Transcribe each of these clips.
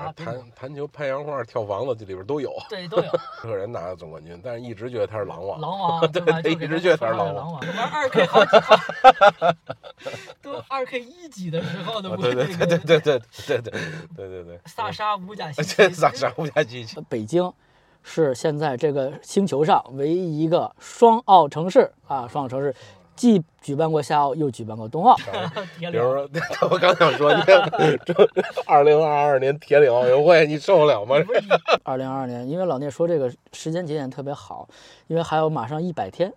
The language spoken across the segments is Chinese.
啊，弹弹球、拍洋画、跳房子，这里边都有。对，都有。个人拿了总冠军，但是一直觉得他是狼王。狼王，对吧？一直觉得他是狼王。玩二 K 好几，都二 K 一级的时候的。对对对对对对对对对对对。萨沙五甲基。萨沙五甲基。北京是现在这个星球上唯一一个双奥城市啊，双奥城市。既举办过夏奥，又举办过冬奥。比如说，我刚想说，你看，这二零二二年铁岭奥运会，你受得了吗？二零二二年，因为老聂说这个时间节点特别好，因为还有马上一百天，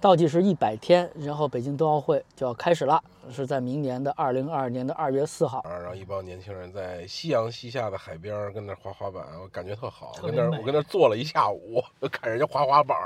倒计时一百天，然后北京冬奥会就要开始了，是在明年的二零二二年的二月四号。然后一帮年轻人在夕阳西下的海边跟那滑滑板，我感觉特好。我跟那我跟那坐了一下午，看人家滑滑板。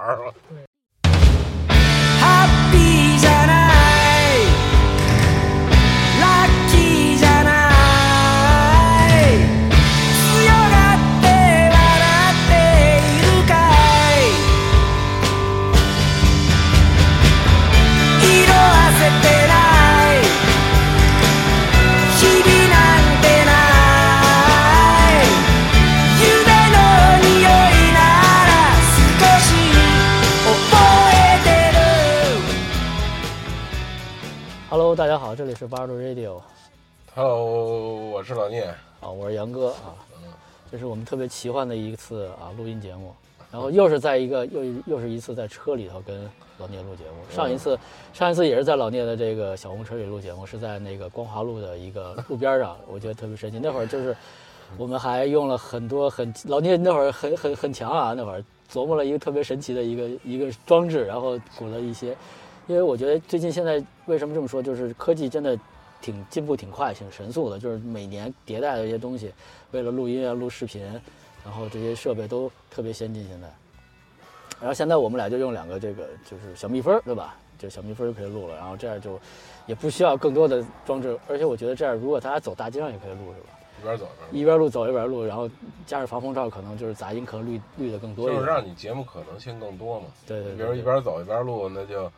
大家好，这里是八路 Radio。Hello，我是老聂啊，我是杨哥啊。嗯，这是我们特别奇幻的一次啊录音节目，然后又是在一个 又又是一次在车里头跟老聂录节目。上一次上一次也是在老聂的这个小红车里录节目，是在那个光华路的一个 路边上，我觉得特别神奇。那会儿就是我们还用了很多很老聂那会儿很很很强啊，那会儿琢磨了一个特别神奇的一个一个装置，然后鼓了一些。因为我觉得最近现在为什么这么说，就是科技真的挺进步挺快、挺神速的，就是每年迭代的一些东西，为了录音啊、录视频，然后这些设备都特别先进。现在，然后现在我们俩就用两个这个就是小蜜蜂，对吧？就小蜜蜂就可以录了，然后这样就也不需要更多的装置，而且我觉得这样如果大家走大街上也可以录，是吧？一边走一边录，走一边录，然后加上防风罩，可能就是杂音可能滤滤的更多。就是让你节目可能性更多嘛。对对。比如一边走一边录，那就。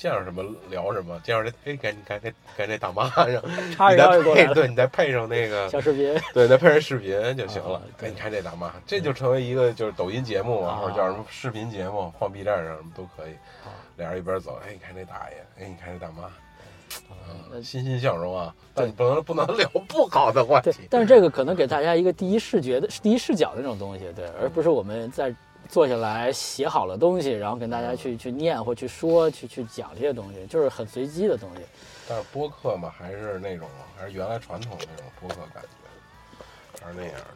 见着什么聊什么，见着这哎，赶紧赶紧赶紧大妈，然后你再配对，你再配上那个小视频，对，再配上视频就行了。哎，你看这大妈，这就成为一个就是抖音节目啊，或者叫什么视频节目，放 B 站上什么都可以。俩人一边走，哎，你看这大爷，哎，你看这大妈，嗯，欣欣向荣啊。但你不能不能聊不好的话题。但是这个可能给大家一个第一视觉的第一视角的那种东西，对，而不是我们在。坐下来写好了东西，然后跟大家去去念或去说去去讲这些东西，就是很随机的东西。但是播客嘛，还是那种还是原来传统那种播客感觉，还是那样的。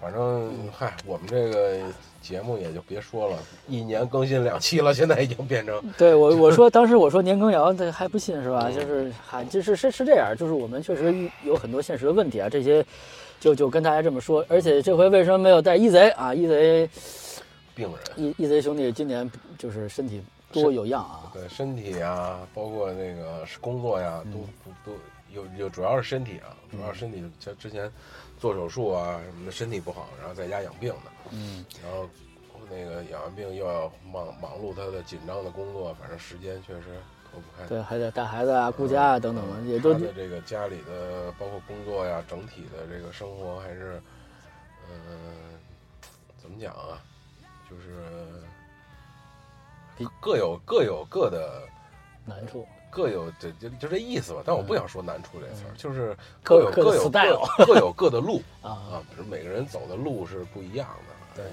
反正嗨，我们这个节目也就别说了，一年更新两期了，现在已经变成。对我我说 当时我说年羹尧，他还不信是吧？就是还就是是是这样，就是我们确实有很多现实的问题啊，这些就就跟大家这么说。而且这回为什么没有带一贼啊？一贼。病人，，E E Z 兄弟今年就是身体多有恙啊，对身体啊，包括那个工作呀，都都有有，主要是身体啊，主要身体像之前做手术啊什么的，身体不好，然后在家养病的，嗯，然后那个养完病又要忙忙碌他的紧张的工作，反正时间确实脱不开，对，还得带孩子啊、顾家啊等等的，也都这个家里的包括工作呀，整体的这个生活还是，嗯，怎么讲啊？就是各有各有各的难处，各有这就就这意思吧。但我不想说难处这词儿，就是各有各有各各有各的路啊啊！比如每个人走的路是不一样的。对，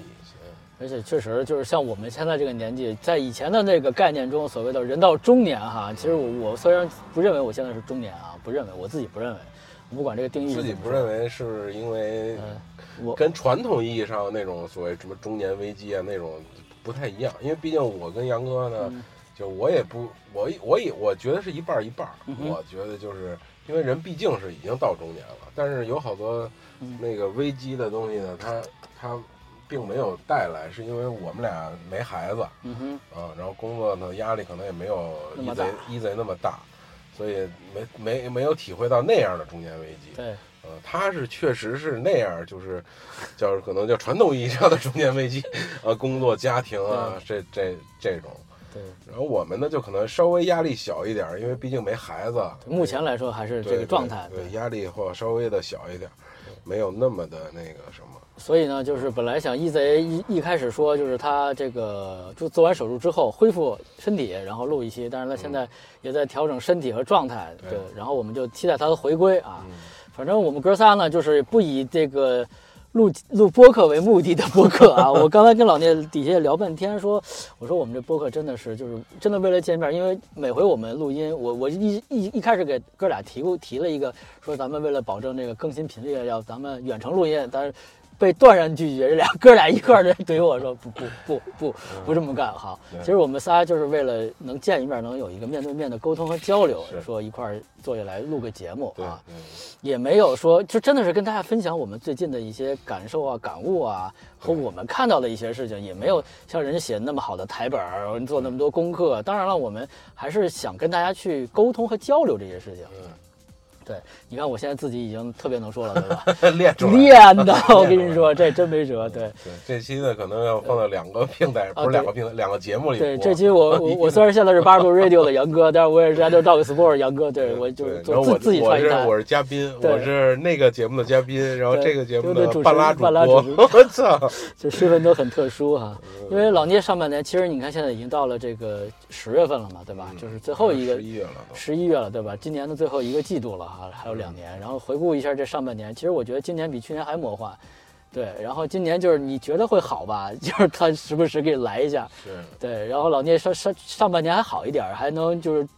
而且确实就是像我们现在这个年纪，在以前的那个概念中，所谓的人到中年哈，其实我我虽然不认为我现在是中年啊，不认为我自己不认为，不管这个定义自己不认为是因为。我跟传统意义上那种所谓什么中年危机啊那种不太一样，因为毕竟我跟杨哥呢，就我也不我我也我觉得是一半一半。我觉得就是因为人毕竟是已经到中年了，但是有好多那个危机的东西呢，他他并没有带来，是因为我们俩没孩子，嗯哼，啊，然后工作呢压力可能也没有一贼一贼那么大，所以没没没有体会到那样的中年危机。对。他是确实是那样，就是叫可能叫传统意义上的中年危机，呃，工作、家庭啊，这这这种。对。然后我们呢，就可能稍微压力小一点，因为毕竟没孩子。目前来说还是这个状态。对，压力或稍微的小一点。没有那么的那个什么。所以呢，就是本来想一贼一一开始说，就是他这个就做完手术之后恢复身体，然后录一期，但是他现在也在调整身体和状态，对对，然后我们就期待他的回归啊。嗯反正我们哥仨呢，就是不以这个录录播客为目的的播客啊。我刚才跟老聂底下聊半天，说我说我们这播客真的是就是真的为了见面，因为每回我们录音，我我一一一开始给哥俩提过提了一个，说咱们为了保证这个更新频率，要咱们远程录音，但是。被断然拒绝，这俩哥俩一块儿的怼我说不不不不不这么干好。其实我们仨就是为了能见一面，能有一个面对面的沟通和交流，说一块儿坐下来录个节目啊。也没有说，就真的是跟大家分享我们最近的一些感受啊、感悟啊，和我们看到的一些事情，也没有像人家写那么好的台本儿，做那么多功课。当然了，我们还是想跟大家去沟通和交流这些事情。嗯对，你看我现在自己已经特别能说了，对吧？练出来。练的，我跟你说，这真没辙。对。对，这期呢可能要放到两个平台，不是两个平台，两个节目里。对，这期我我我虽然现在是八十度 radio 的杨哥，但是我也是 Radio Dog Sport 杨哥，对我就对，做然后我自自己我传一台。是我是嘉宾，我是那个节目的嘉宾，然后这个节目的半拉主持。我操！这身份都很特殊哈，嗯因为老聂上半年，其实你看现在已经到了这个十月份了嘛，对吧？就是最后一个十一月了。十一月了，对吧？今年的最后一个季度了哈，还有两年。然后回顾一下这上半年，其实我觉得今年比去年还魔幻，对。然后今年就是你觉得会好吧，就是他时不时给你来一下，是，对。然后老聂上上上半年还好一点，还能就是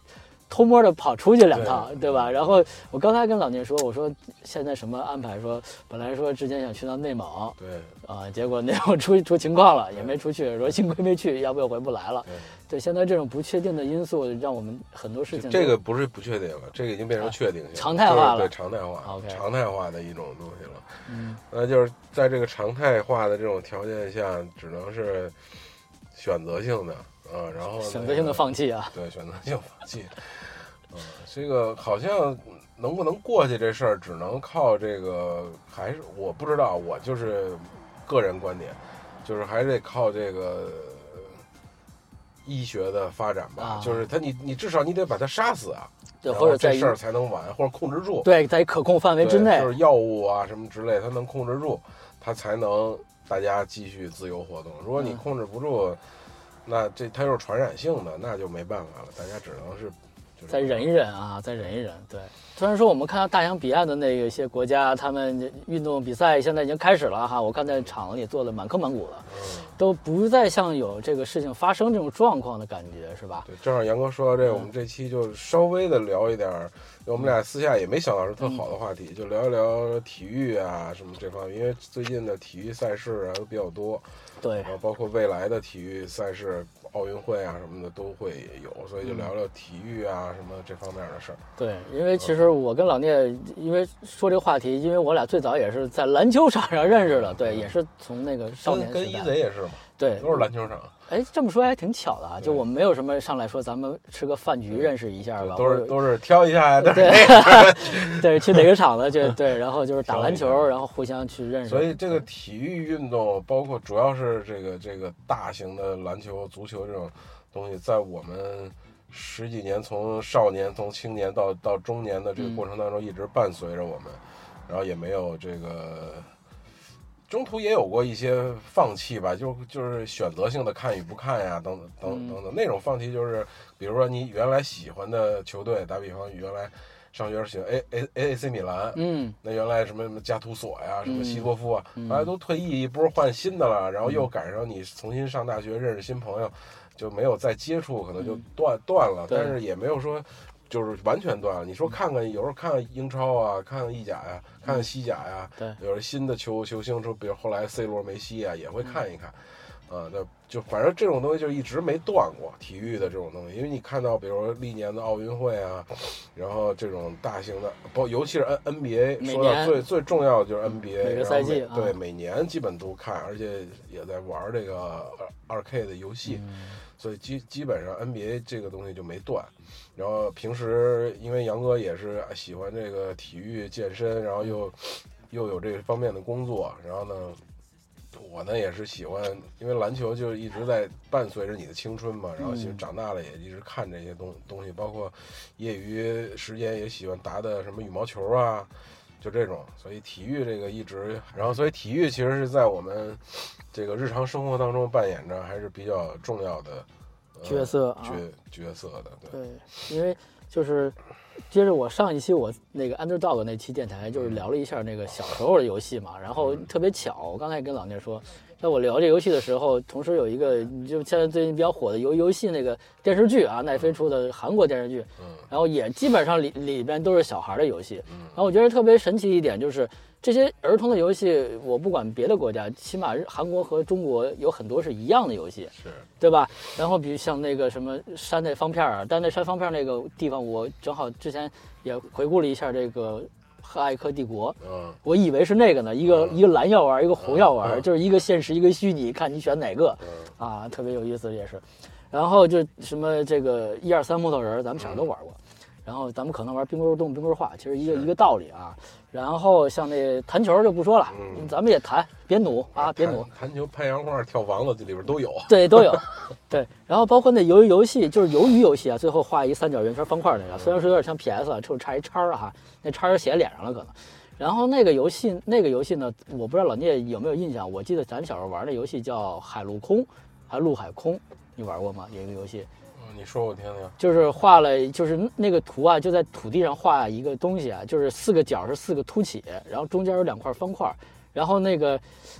偷摸的跑出去两趟，对对吧？然后我刚才跟老聂说，我说现在什么安排？说本来说之前想去趟内蒙，对啊，结果内蒙出 出情况了，也没出去，说幸亏没去，要不又回不来了。对。对，现在这种不确定的因素，让我们很多事情这个不是不确定了，这个已经变成确定性了，常态化了对常态化 OK 常态化的一种东西了。嗯，那就是在这个常态化的这种条件下，只能是选择性的啊，然后选择性的放弃啊。对，选择性放弃。嗯，这个好像能不能过去这事儿，只能靠这个，还是我不知道，我就是个人观点，就是还得靠这个呃医学的发展吧。啊就是他，你你至少你得把他杀死啊，对，然或者这事儿才能完，或者控制住。对在可控范围之内就，是药物啊什么之类，它能控制住，它才能大家继续自由活动。如果你嗯控制不住，那这它又是传染性的，那就没办法了，大家只能是就是再忍一忍啊，再忍一忍。对，虽然说我们看到大洋彼岸的那个一些国家，他们运动比赛现在已经开始了哈，我看在场里坐的满坑满谷的，嗯。都不再像有这个事情发生这种状况的感觉，是吧？对，正好杨哥说到这我们这期就稍微的聊一点儿，我们俩私下也没想到是特好的话题，就聊一聊体育啊什么这方面，因为最近的体育赛事啊都比较多，对然，后包括未来的体育赛事、奥运会啊什么的都会有，所以就聊聊体育啊什么这方面的事儿。对，因为其实我跟老聂，因为说这个话题，因为我俩最早也是在篮球场上认识的，对，也是从那个少年跟跟一时代，贼也是嘛，对，都是篮球场，哎，这么说还挺巧的啊，就我们没有什么上来说咱们吃个饭局认识一下吧，都是都是挑一下呀。对对，对，去哪个场子就 对，然后就是打篮球，然后互相去认识。所以这个体育运动，包括主要是这个这个大型的篮球、足球这种东西，在我们十几年从少年、从青年到到中年的这个过程当中，一直伴随着我们，然后也没有这个。中途也有过一些放弃吧，就就是选择性的看与不看呀，等等等等等那种放弃，就是比如说你原来喜欢的球队，打比方原来上学时喜欢 A A A C 米兰，嗯，那原来什么什么加图索呀，什么嗯西多夫啊，嗯。后来都退役一波换新的了，然后又赶上你重新上大学认识新朋友，就没有再接触，可能就断断了，但是也没有说。就是完全断了。你说看看，有时候看看英超啊，看看意甲呀、看看西甲呀，对。有了新的球球星，说比如后来 C 罗、梅西啊，也会嗯。看一看。啊，那就反正这种东西就一直没断过，体育的这种东西，因为你看到，比如说历年的奥运会啊，然后这种大型的，包尤其是 N NBA，说到最最重要的就是 NBA，每个赛季对，每年基本都看，而且也在玩这个二二 K 的游戏，嗯所以基基本上 NBA 这个东西就没断。然后平时因为杨哥也是喜欢这个体育健身，然后又又有这方面的工作，然后呢，我呢也是喜欢，因为篮球就一直在伴随着你的青春嘛，然后其实嗯长大了也一直看这些东东西，包括业余时间也喜欢打的什么羽毛球啊，就这种。所以体育这个一直，然后所以体育其实是在我们这个日常生活当中扮演着还是比较重要的、呃角色啊角角色的。对，对，因为就是接着我上一期我那个 Underdog 那期电台，就是聊了一下那个小时候的游戏嘛，然后特别巧，我刚才也跟老聂说，在我聊这游戏的时候，同时有一个就现在最近比较火的游游戏那个电视剧啊，奈飞出的韩国电视剧，嗯然后也基本上里里边都是小孩的游戏，嗯然后我觉得特别神奇一点就是。这些儿童的游戏，我不管别的国家，起码日韩国和中国有很多是一样的游戏，是，对吧？然后比如像那个什么山内方片儿啊，但那山方片儿那个地方，我正好之前也回顾了一下这个《和艾克帝国》，嗯我以为是那个呢，一个一个蓝药丸，一个红药丸，嗯就是一个现实，一个虚拟，看你选哪个嗯啊，特别有意思也是。然后就什么这个一二三木头人儿，咱们小时候都玩过。然后咱们可能玩冰棍儿动冰棍儿画，其实一个一个道理啊。然后像那弹球就不说了，嗯咱们也弹，别努啊，别努。弹弹球、拍洋画、跳房子，这里边都有。对，都有。对，然后包括那鱿鱼游戏，就是鱿鱼游戏啊，最后画一三角圆圈方块那个，虽然说有点像 PS 啊，就是差一叉儿哈，那叉儿写脸上了可能。然后那个游戏，那个游戏呢，我不知道老聂有没有印象，我记得咱小时候玩的游戏叫海陆空，还陆海空，你玩过吗？有一个游戏，嗯你说我听听。就是画了，就是那个图啊，就在土地上画一个东西啊，就是四个角是四个凸起，然后中间有两块方块，然后那个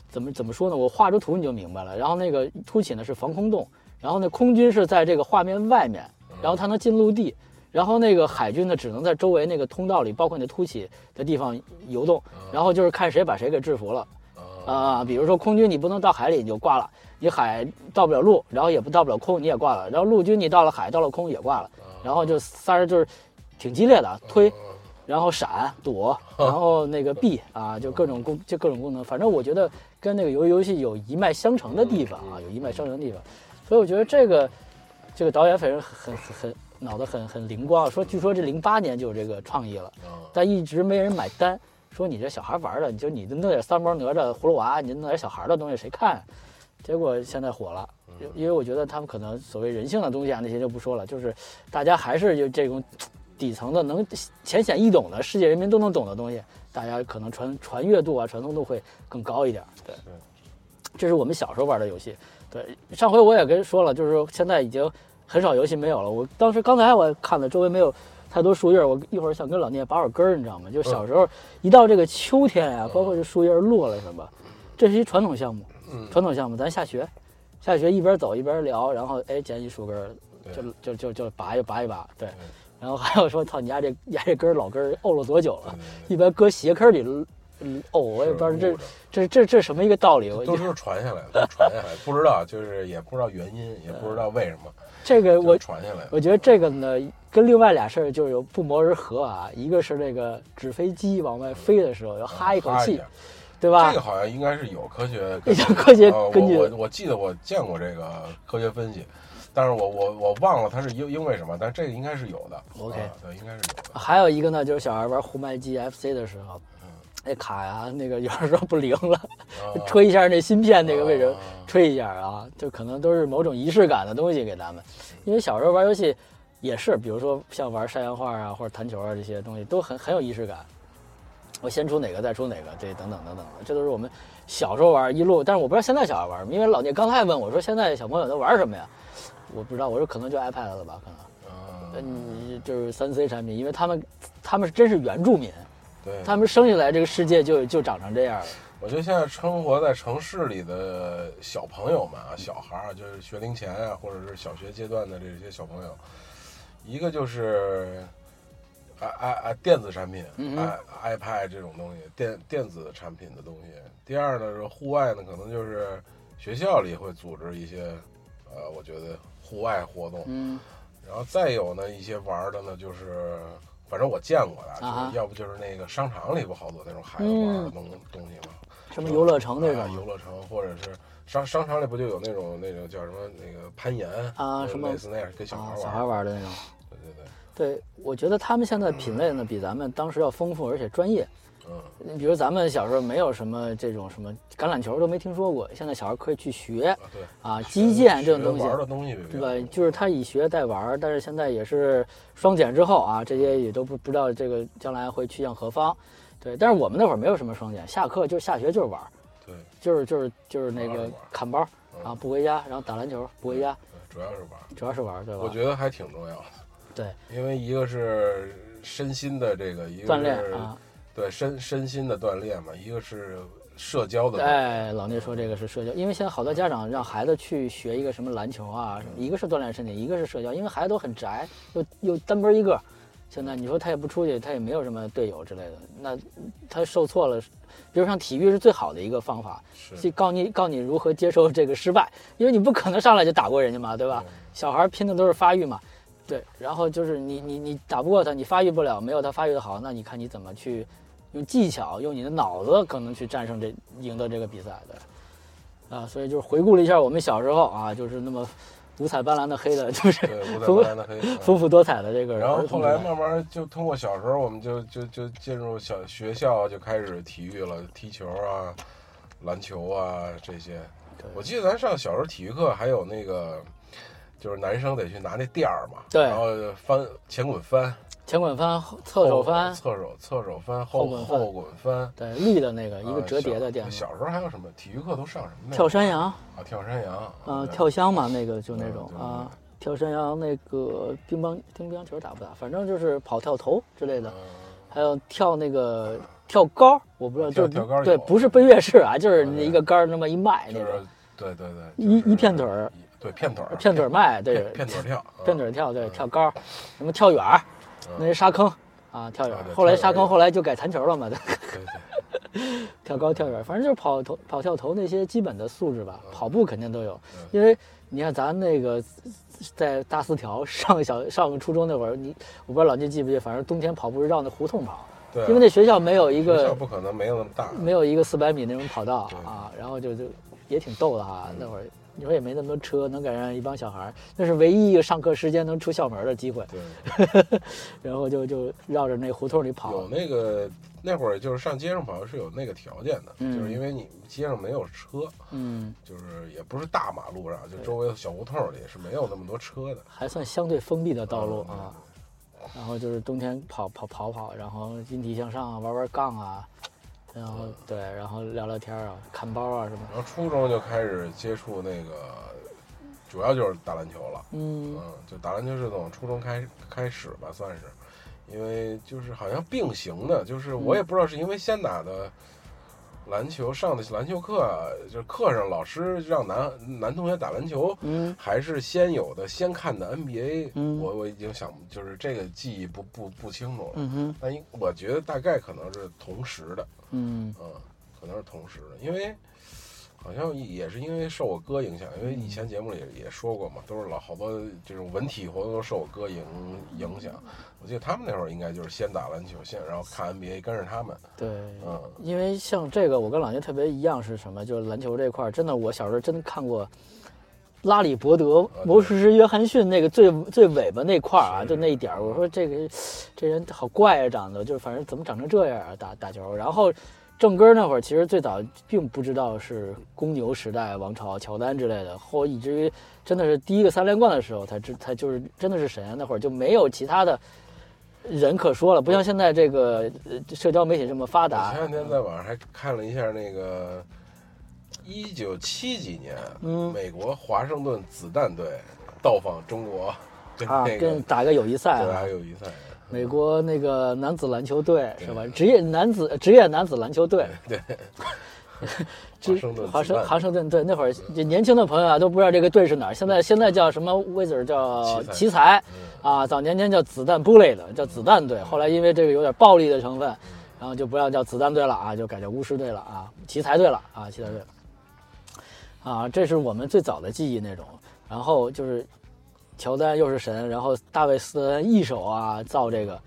怎么怎么说呢？我画出图你就明白了。然后那个凸起呢是防空洞，然后那空军是在这个画面外面，然后它能进陆地，然后那个海军呢只能在周围那个通道里，包括那凸起的地方游动，然后就是看谁把谁给制服了。啊啊，比如说空军你不能到海里你就挂了，你海到不了陆，然后也不到不了空你也挂了，然后陆军你到了海到了空也挂了，然后就仨人就是挺激烈的推，然后闪躲，然后那个避啊，就各种功就各种功能，反正我觉得跟那个游游戏有一脉相承的地方啊，有一脉相承的地方，所以我觉得这个这个导演反正很很很脑子很很灵光，说据说这零八年就有这个创意了，啊但一直没人买单，说你这小孩玩的，你就你弄点三毛哪吒、葫芦娃，你弄点小孩的东西谁看？结果现在火了，因为我觉得他们可能所谓人性的东西啊，那些就不说了，就是大家还是有这种底层的能浅显易懂的世界人民都能懂的东西，大家可能传传阅度啊、传送度会更高一点。对，这是我们小时候玩的游戏。对，上回我也跟说了，就是说现在已经很少游戏没有了。我当时刚才我看了，周围没有太多树叶儿，我一会儿想跟老聂拔会儿根儿，你知道吗？就小时候一到这个秋天呀、包括这树叶儿落了什么，这是一传统项目。嗯传统项目，咱下学，下学一边走一边聊，然后哎捡一树根儿，就就就就拔一拔一拔，对。然后还有说，操你家这你 家这根老根儿沤了多久了？一般搁鞋坑里嗯沤，我也不知道这这这这什么一个道理。我都是传下来的，都 传下来，不知道就是也不知道原因，也不知道为什么，这个我传下来。我觉得这个呢，跟另外俩事儿就有不谋而合啊。一个是这个纸飞机往外飞的时候要哈一口气，下对吧？这个好像应该是有科学有科学呃根据我我我记得我见过这个科学分析，但是我我我忘了它是因因为什么，但这个应该是有的。OK 啊对，应该是有的。还有一个呢，就是小孩玩红白机 FC 的时候，那卡呀，那个有的时候不灵了，啊吹一下那芯片那个位置啊，吹一下啊，就可能都是某种仪式感的东西给咱们。因为小时候玩游戏也是，比如说像玩山羊画啊或者弹球啊这些东西都很很有仪式感。我先出哪个再出哪个，这，等等等等的，这都是我们小时候玩一路。但是我不知道现在小孩玩什么，因为老聂刚才问我说现在小朋友都玩什么呀？我不知道，我说可能就 iPad 了吧，可能。啊嗯，就是三 C 产品，因为他们他们是真是原住民，对，他们生下来这个世界就就长成这样了。我觉得现在生活在城市里的小朋友们啊，小孩儿就是学龄前啊，或者是小学阶段的这些小朋友，一个就是啊啊啊电子产品，嗯 i iPad 这种东西，电电子产品的东西。第二呢是户外呢，可能就是学校里会组织一些呃，我觉得户外活动，嗯然后再有呢一些玩的呢，就是反正我见过的，啊就是要不就是那个商场里不好多那种孩子玩的东东西吗？什么游乐城那种啊游乐城，或者是商商场里不就有那种那种叫什么那个攀岩啊什么类似那样跟小孩，啊小孩玩的那种。对我觉得他们现在品类呢比咱们当时要丰富，而且专业。嗯，你比如咱们小时候没有什么这种什么橄榄球都没听说过，现在小孩可以去学啊对，啊，击剑这种东西，玩的东西对吧？就是他以学代玩，但是现在也是双减之后啊，这些也都不不知道这个将来会去向何方。对，但是我们那会儿没有什么双减，下课就下学就是玩儿，对，就是就是就是那个砍包，嗯然后不回家，然后打篮球不回家，对主要是玩儿，主要是玩儿，对吧？我觉得还挺重要的。对，因为一个是身心的这个，一个锻炼啊，对身身心的锻炼嘛，一个是社交的。哎，老聂说这个是社交，因为现在好多家长让孩子去学一个什么篮球啊什么，一个是锻炼身体，一个是社交，因为孩子都很宅，又又单门一个，现在你说他也不出去，他也没有什么队友之类的，那他受挫了。比如像体育是最好的一个方法，是去告你告你如何接受这个失败，因为你不可能上来就打过人家嘛，对吧？小孩拼的都是发育嘛，对，然后就是你你你打不过他，你发育不了，没有他发育的好，那你看你怎么去用技巧，用你的脑子可能去战胜这赢得这个比赛的，啊，所以就是回顾了一下我们小时候啊，就是那么五彩斑斓的黑的，就是对，五彩斑斓的黑。嗯丰富多彩的这个然后后来慢慢就通过小时候，我们就就就进入小学校，就开始体育了，踢球啊、篮球啊这些。我记得咱上小时候体育课还有那个，就是男生得去拿那垫儿嘛，对。然后翻前滚翻、前滚翻、侧手翻，侧手侧手翻、后后滚翻。后滚翻，对立的那个一个啊折叠的垫子，小时候还有什么体育课都上什么呢？跳山羊。啊，跳山羊。啊，对。跳箱嘛，那个就那种啊，跳山羊那个乒乓乒乓球打不打？反正就是跑跳投之类的，嗯。还有跳那个跳高，我不知道，就是对，跳高对不是奔月式啊，就是嗯那一个杆儿那么一迈那就是种，对对对，一一片腿儿，对片腿儿片腿儿迈，对片，腿儿跳，嗯片腿儿跳，对，跳高，什么跳远儿，那是沙坑啊，跳远后来沙坑后来就改弹球了嘛，对，跳高跳远，反正就是跑投跑跳投那些基本的素质吧，嗯。跑步肯定都有，因为你看咱那个在大四条上小上初中那会儿，你我不知道老聂记不记得，反正冬天跑步是绕那胡同跑，对啊，因为那学校没有一学校个不可能没有那么大，没有一个四百米那种跑道啊，然后就就也挺逗的哈，嗯那会儿。你说也没那么多车，能赶上一帮小孩儿，那是唯一一个上课时间能出校门的机会。对，然后就就绕着那胡同里跑有，那个那会儿就是上街上跑是有那个条件的，嗯就是因为你街上没有车，嗯，就是也不是大马路上，就周围的小胡同里是没有那么多车的。还算相对封闭的道路嗯啊。然后就是冬天跑跑跑跑，然后引体向上啊，玩玩杠啊，然后嗯对，然后聊聊天啊，看包啊什么。然后初中就开始接触那个，主要就是打篮球了。嗯。嗯，就打篮球是从初中开开始吧，算是，因为就是好像并行的，就是我也不知道是因为先打的篮球上的篮球课，就是课上老师让男男同学打篮球，嗯。还是先有的先看的 NBA，、嗯。我我已经想就是这个记忆不不不清楚了，嗯哼。但应我觉得大概可能是同时的，嗯嗯，可能是同时的，因为好像也是因为受我哥影响，因为以前节目里也也说过嘛，都是老好多这种文体活动都受我哥影影响。我记得他们那会儿应该就是先打篮球，先然后看 NBA，跟着他们，对，嗯，因为像这个，我跟老聂特别一样是什么？就是篮球这块儿，真的，我小时候真看过拉里伯德、魔术师约翰逊那个最最尾巴那块儿啊，就那一点儿。我说这个这人好怪啊，长得就是反正怎么长成这样啊，打打球。然后正根儿那会儿，其实最早并不知道是公牛时代、王朝、乔丹之类的，后以至于真的是第一个三连冠的时候，才知他就是真的是神啊。那会儿就没有其他的。人可说了，不像现在这个呃社交媒体这么发达。前两天在网上还看了一下那个一九七几年，嗯。美国华盛顿子弹队到访中国，跟啊，那个跟打个友谊赛对啊还，友谊赛，美国那个男子篮球队是吧？职业男子职业男子篮球队，对，这华盛顿华盛子弹。华盛顿队那会儿，这年轻的朋友啊都不知道这个队是哪儿。现在现在叫什么 Wizard 叫奇才。啊，早年间叫子弹 Bullet 叫子弹队，后来因为这个有点暴力的成分，然后就不让叫子弹队了啊，就改叫巫师队了啊，奇才队了啊，奇才队了。啊，这是我们最早的记忆那种。然后就是乔丹又是神，然后大卫斯特恩一手啊造这个，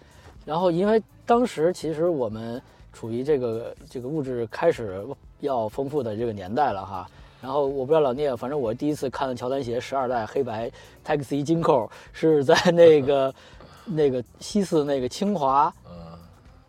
然后因为当时其实我们处于这个这个物质开始要丰富的这个年代了哈。然后我不知道老聂，反正我第一次看乔丹鞋十二代黑白 Taxi 金扣是在那个 那个西四那个清华嗯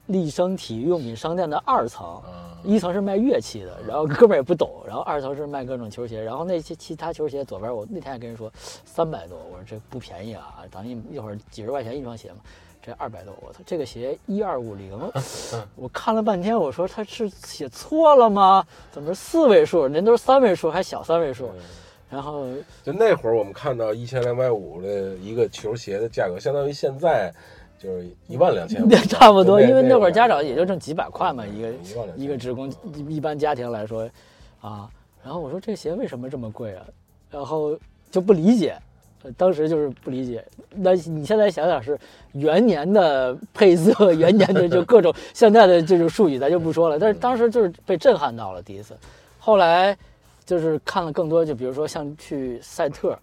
立生体育用品商店的二层。嗯一层是卖乐器的，然后哥们儿也不懂，然后二层是卖各种球鞋，然后那些其他球鞋左边我那天还跟人说三百多，我说这不便宜啊，咱一一会儿几十块钱一双鞋嘛，这二百多，我操，这个鞋一二五零，我看了半天，我说他是写错了吗？怎么是四位数？人都是三位数，还小三位数。然后就那会儿我们看到一千两百五的一个球鞋的价格，相当于现在就是一万两千五，差不多。因为那会儿家长也就挣几百块嘛，一个一个职工，一般家庭来说，啊。然后我说这鞋为什么这么贵啊？然后就不理解，呃当时就是不理解。那你现在想想是元年的配色，元年的就各种 现在的这种术语咱就不说了，但是当时就是被震撼到了第一次。后来就是看了更多，就比如说像去赛特，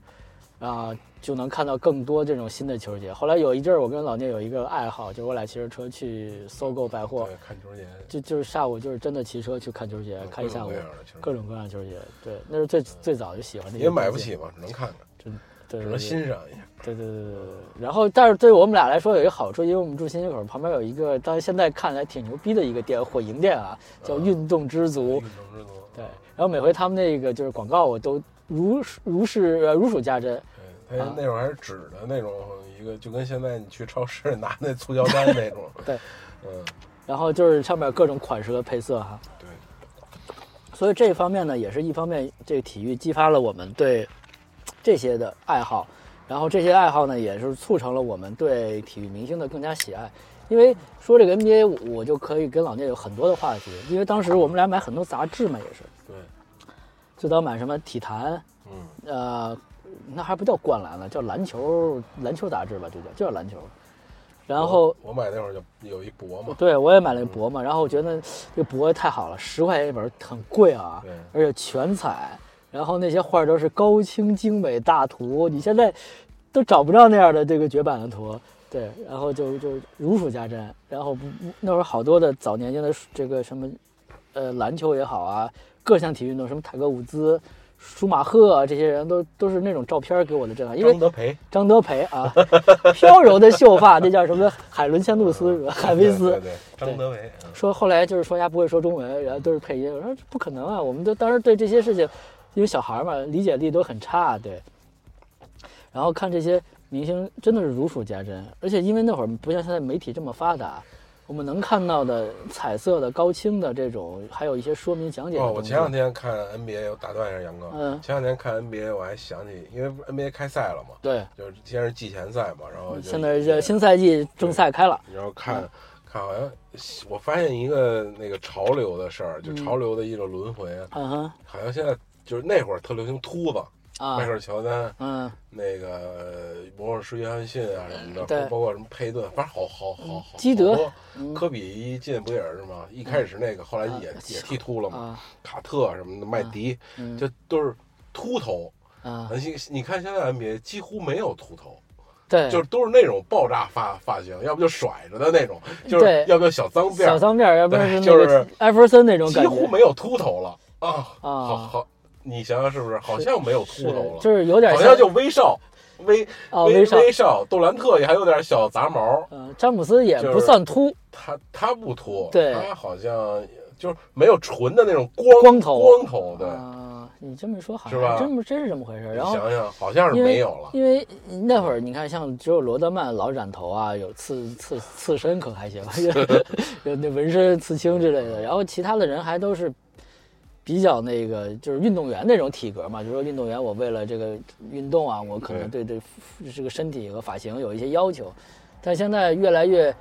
啊，就能看到更多这种新的球鞋。后来有一阵儿，我跟老聂有一个爱好，就是我俩骑着车去搜购百货，对看球鞋，就就是下午就是真的骑车去看球鞋，看一下午各种各样的球鞋。对，那是最最早就喜欢这些。也买不起，嘛，只能看看，真对只能欣赏一下。对对对对对。然后，但是对我们俩来说有一个好处，因为我们住新街口，旁边有一个，但是现在看来挺牛逼的一个店，火营店啊，叫嗯运动之足。运动之足，对，然后每回他们那个就是广告，我都如如是呃如数家珍。那会儿还是纸的那种，一个就跟现在你去超市拿那促销单那种。对，嗯，然后就是上面各种款式和配色哈。对，所以这一方面呢，也是一方面，这个体育激发了我们对这些的爱好，然后这些爱好呢，也是促成了我们对体育明星的更加喜爱。因为说这个 NBA，我我就可以跟老聂有很多的话题，因为当时我们俩买很多杂志嘛，也是对，最早买什么体坛，嗯，呃，那还不叫灌篮了，叫篮球篮球杂志吧，就叫就叫篮球。然后我我买那会儿就有一博嘛，对，我也买了一博嘛，然后我觉得这个博太好了，十块钱一本很贵啊，而且全彩，然后那些画都是高清精美大图，你现在都找不着那样的这个绝版的图，对，然后就就如数家珍，然后不不那会儿好多的早年间的这个什么，呃，篮球也好啊，各项体育运动，什么泰格伍兹。舒马赫啊，这些人都都是那种照片给我的震撼，因为张德培，张德培啊，飘柔的秀发，那叫什么？海伦仙露丝是吧？海维斯对对，张德培，嗯说后来就是说人家不会说中文，然后都是配音。我说不可能啊，我们都当时对这些事情，因为小孩嘛，理解力都很差，对。然后看这些明星真的是如数家珍，而且因为那会儿不像现在媒体这么发达，我们能看到的彩色的、高清的这种，还有一些说明讲解哦，我前两天看 NBA，我打断一下杨哥，嗯。前两天看 NBA，我还想起，因为 NBA 开赛了嘛，对，就是先是季前赛嘛，然后就现在这新赛季正赛开了，然后看看好像我发现一个那个潮流的事儿，就潮流的一个轮回，嗯哼。好像现在就是那会儿特流行秃子，啊迈克，尔乔丹。嗯那个魔术师约翰逊啊什么的，对包括什么佩顿，反正好好好好。基德好多嗯科比一进不也是吗？一开始那个，后来也啊也剃秃了嘛。啊卡特什么的，麦迪，就都是秃头。啊，你你看现在 NBA 几乎没有秃头，对，就是都是那种爆炸发发型，要不就甩着的那种，就是要不就小脏辫儿，小脏辫儿，要不就是艾弗森那种几感觉，乎没有秃头了啊！啊好好，你想想是不是？好像没有秃头是了，就是有点好像就威少，威威啊威少威少，杜兰特也还有点小杂毛，呃，詹姆斯也不算秃，他他不秃，对他好像就是没有纯的那种光光头光头，对，啊，你这么一说好像真不真是这么回事然后想想好像是没有了，因为那会儿你看，像只有罗德曼老染头啊，有刺刺刺身可还行，有那纹身、刺青之类的。然后其他的人还都是比较那个，就是运动员那种体格嘛。就是说运动员，我为了这个运动啊，我可能对对这个身体和发型有一些要求。但现在越来越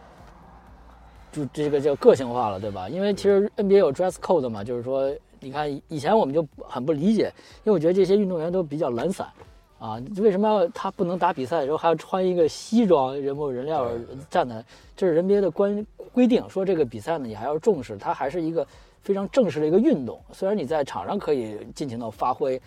就这个叫个性化了，对吧？因为其实 NBA 有 dress code 嘛，就是说，你看以前我们就很不理解，因为我觉得这些运动员都比较懒散。啊，为什么要他不能打比赛的时候还要穿一个西装，人模人样站在？这是 NBA 的关规定，说这个比赛呢你还要重视，它还是一个非常正式的一个运动。虽然你在场上可以尽情的发挥，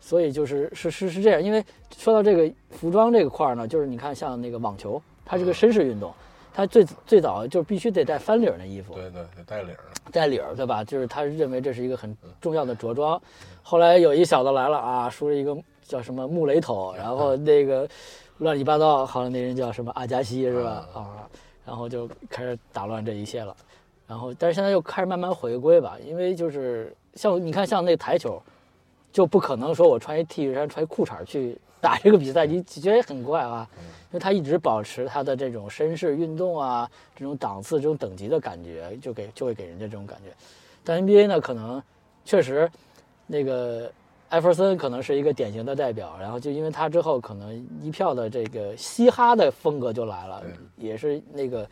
所以就是是是是这样。因为说到这个服装这个块儿呢，就是你看像那个网球，它是个绅士运动，它最最早就必须得带翻领儿的衣服，对对对，带领儿，带领儿，对吧？就是他认为这是一个很重要的着装。后来有一小子来了啊，梳了一个叫什么木雷头，然后那个乱七八糟，好像那人叫什么阿加西是吧？啊，然后就开始打乱这一切了。然后，但是现在又开始慢慢回归吧，因为就是像你看，像那台球，就不可能说我穿一 T 恤衫、穿一裤衩去打这个比赛，你觉得也很怪啊。因为他一直保持他的这种绅士运动啊，这种档次、这种等级的感觉，就给就会给人家这种感觉。但 NBA 呢，可能确实那个艾弗森可能是一个典型的代表，然后就因为他之后，可能一票的这个嘻哈的风格就来了，也是那个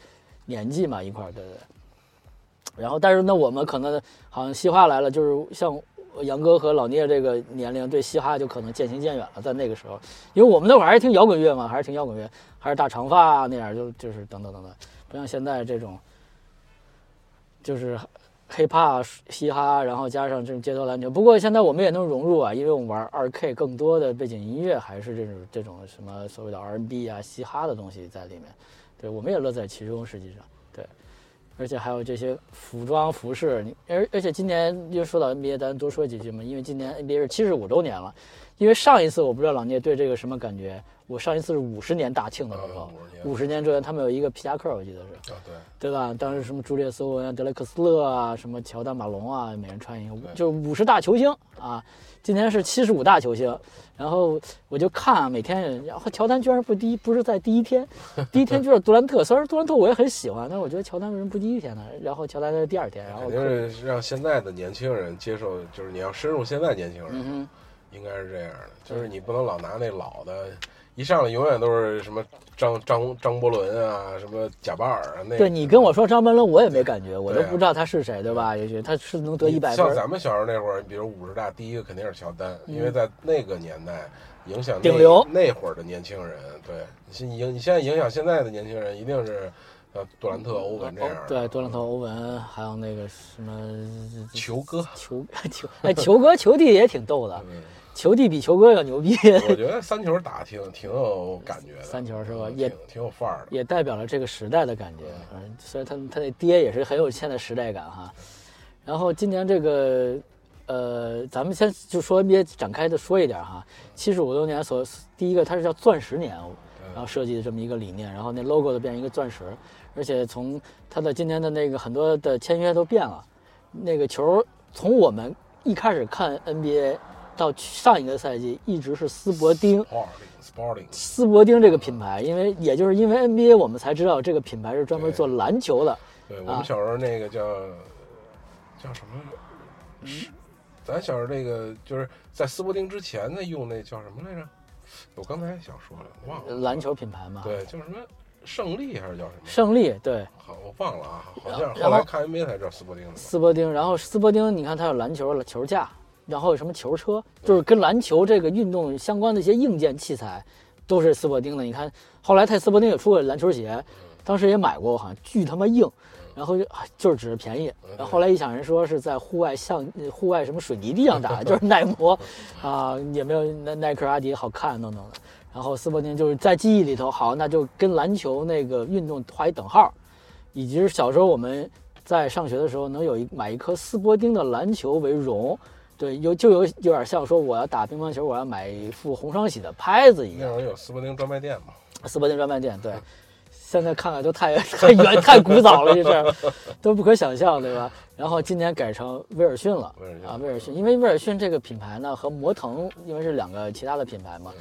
年纪嘛一块儿对对。然后，但是那，我们可能好像嘻哈来了，就是像。杨哥和老聂这个年龄对嘻哈就可能渐行渐远了，在那个时候，因为我们那会儿还是听摇滚乐嘛，还是听摇滚乐，还是大长发那样，就就是等等等等，不像现在这种，就是 hiphop 嘻哈，然后加上这种街头篮球。不过现在我们也能融入啊，因为我们玩二 K，更多的背景音乐还是这种这种什么所谓的 R&B 啊、嘻哈的东西在里面，对，我们也乐在其中，实际上。对而且还有这些服装服饰，你而而且今年又说到 NBA，咱多说几句嘛，因为今年 NBA 是七十五周年了。因为上一次我不知道老聂对这个什么感觉，我上一次是五十年大庆的时候，五十年周年他们有一个皮夹克，我记得是，对对吧？当时什么朱列斯·欧文、德雷克斯勒啊，什么乔丹、马龙啊，每人穿一个，就五十大球星啊。今天是七十五大球星，然后我就看啊，每天，然后乔丹居然不第一，不是在第一天，第一天就是杜兰特，虽然杜兰特我也很喜欢，但是我觉得乔丹为什么不第一天呢？然后乔丹在第二天，然后肯定是让现在的年轻人接受，就是你要深入现在年轻人。应该是这样的，就是你不能老拿那老的，一上来永远都是什么张张张伯伦啊，什么贾巴尔啊。那对你跟我说张伯伦，我也没感觉，我都不知道他是谁，对吧？也许他是能得一百分。像咱们小时候那会儿，比如五十大，第一个肯定是乔丹，因为在那个年代影响顶流那会儿的年轻人。对，你影你现在影响现在的年轻人，一定是呃杜兰特、欧文这样。对，杜兰特、欧文，还有那个什么球哥、球球哎，球哥、球弟也挺逗的。球弟比球哥要牛逼，我觉得三球打挺挺有感觉的。三球是吧？也挺有范儿的，也代表了这个时代的感觉。嗯，虽然他他那爹也是很有现在时代感哈。然后今年这个，呃，咱们先就说 NBA 展开的说一点哈。七十五周年所第一个，它是叫钻石年，然后设计的这么一个理念，然后那 logo 的变成一个钻石，而且从它的今年的那个很多的签约都变了。那个球从我们一开始看 NBA。到上一个赛季一直是斯伯丁，斯伯丁这个品牌，因为也就是因为 NBA，我们才知道这个品牌是专门做篮球的。对我们小时候那个叫叫什么？是咱小时候那个就是在斯伯丁之前呢，用那叫什么来着？我刚才想说了，忘了。篮球品牌嘛？对，叫什么？胜利还是叫什么？胜利，对。好，我忘了啊，好像后来看 NBA 才知道斯伯丁的。斯伯丁，然后斯伯丁，你看它有篮球球架。然后有什么球车，就是跟篮球这个运动相关的一些硬件器材，都是斯伯丁的。你看，后来泰斯伯丁也出过篮球鞋，当时也买过，好像巨他妈硬，然后就就是只是便宜。然后后来一想，人说是在户外像户外什么水泥地上打，就是耐磨，啊，也没有耐耐克、阿迪好看等等的。然后斯伯丁就是在记忆里头，好，那就跟篮球那个运动画一等号。以及是小时候我们在上学的时候，能有一买一颗斯伯丁的篮球为荣。对，有就有有点像说我要打乒乓球，我要买一副红双喜的拍子一样。那会儿有斯伯丁专卖店嘛？斯伯丁专卖店，对。现在看看都太 太远太古早了，这事都不可想象，对吧？然后今年改成威尔逊了啊，威尔逊，因为威尔逊这个品牌呢和魔腾因为是两个其他的品牌嘛。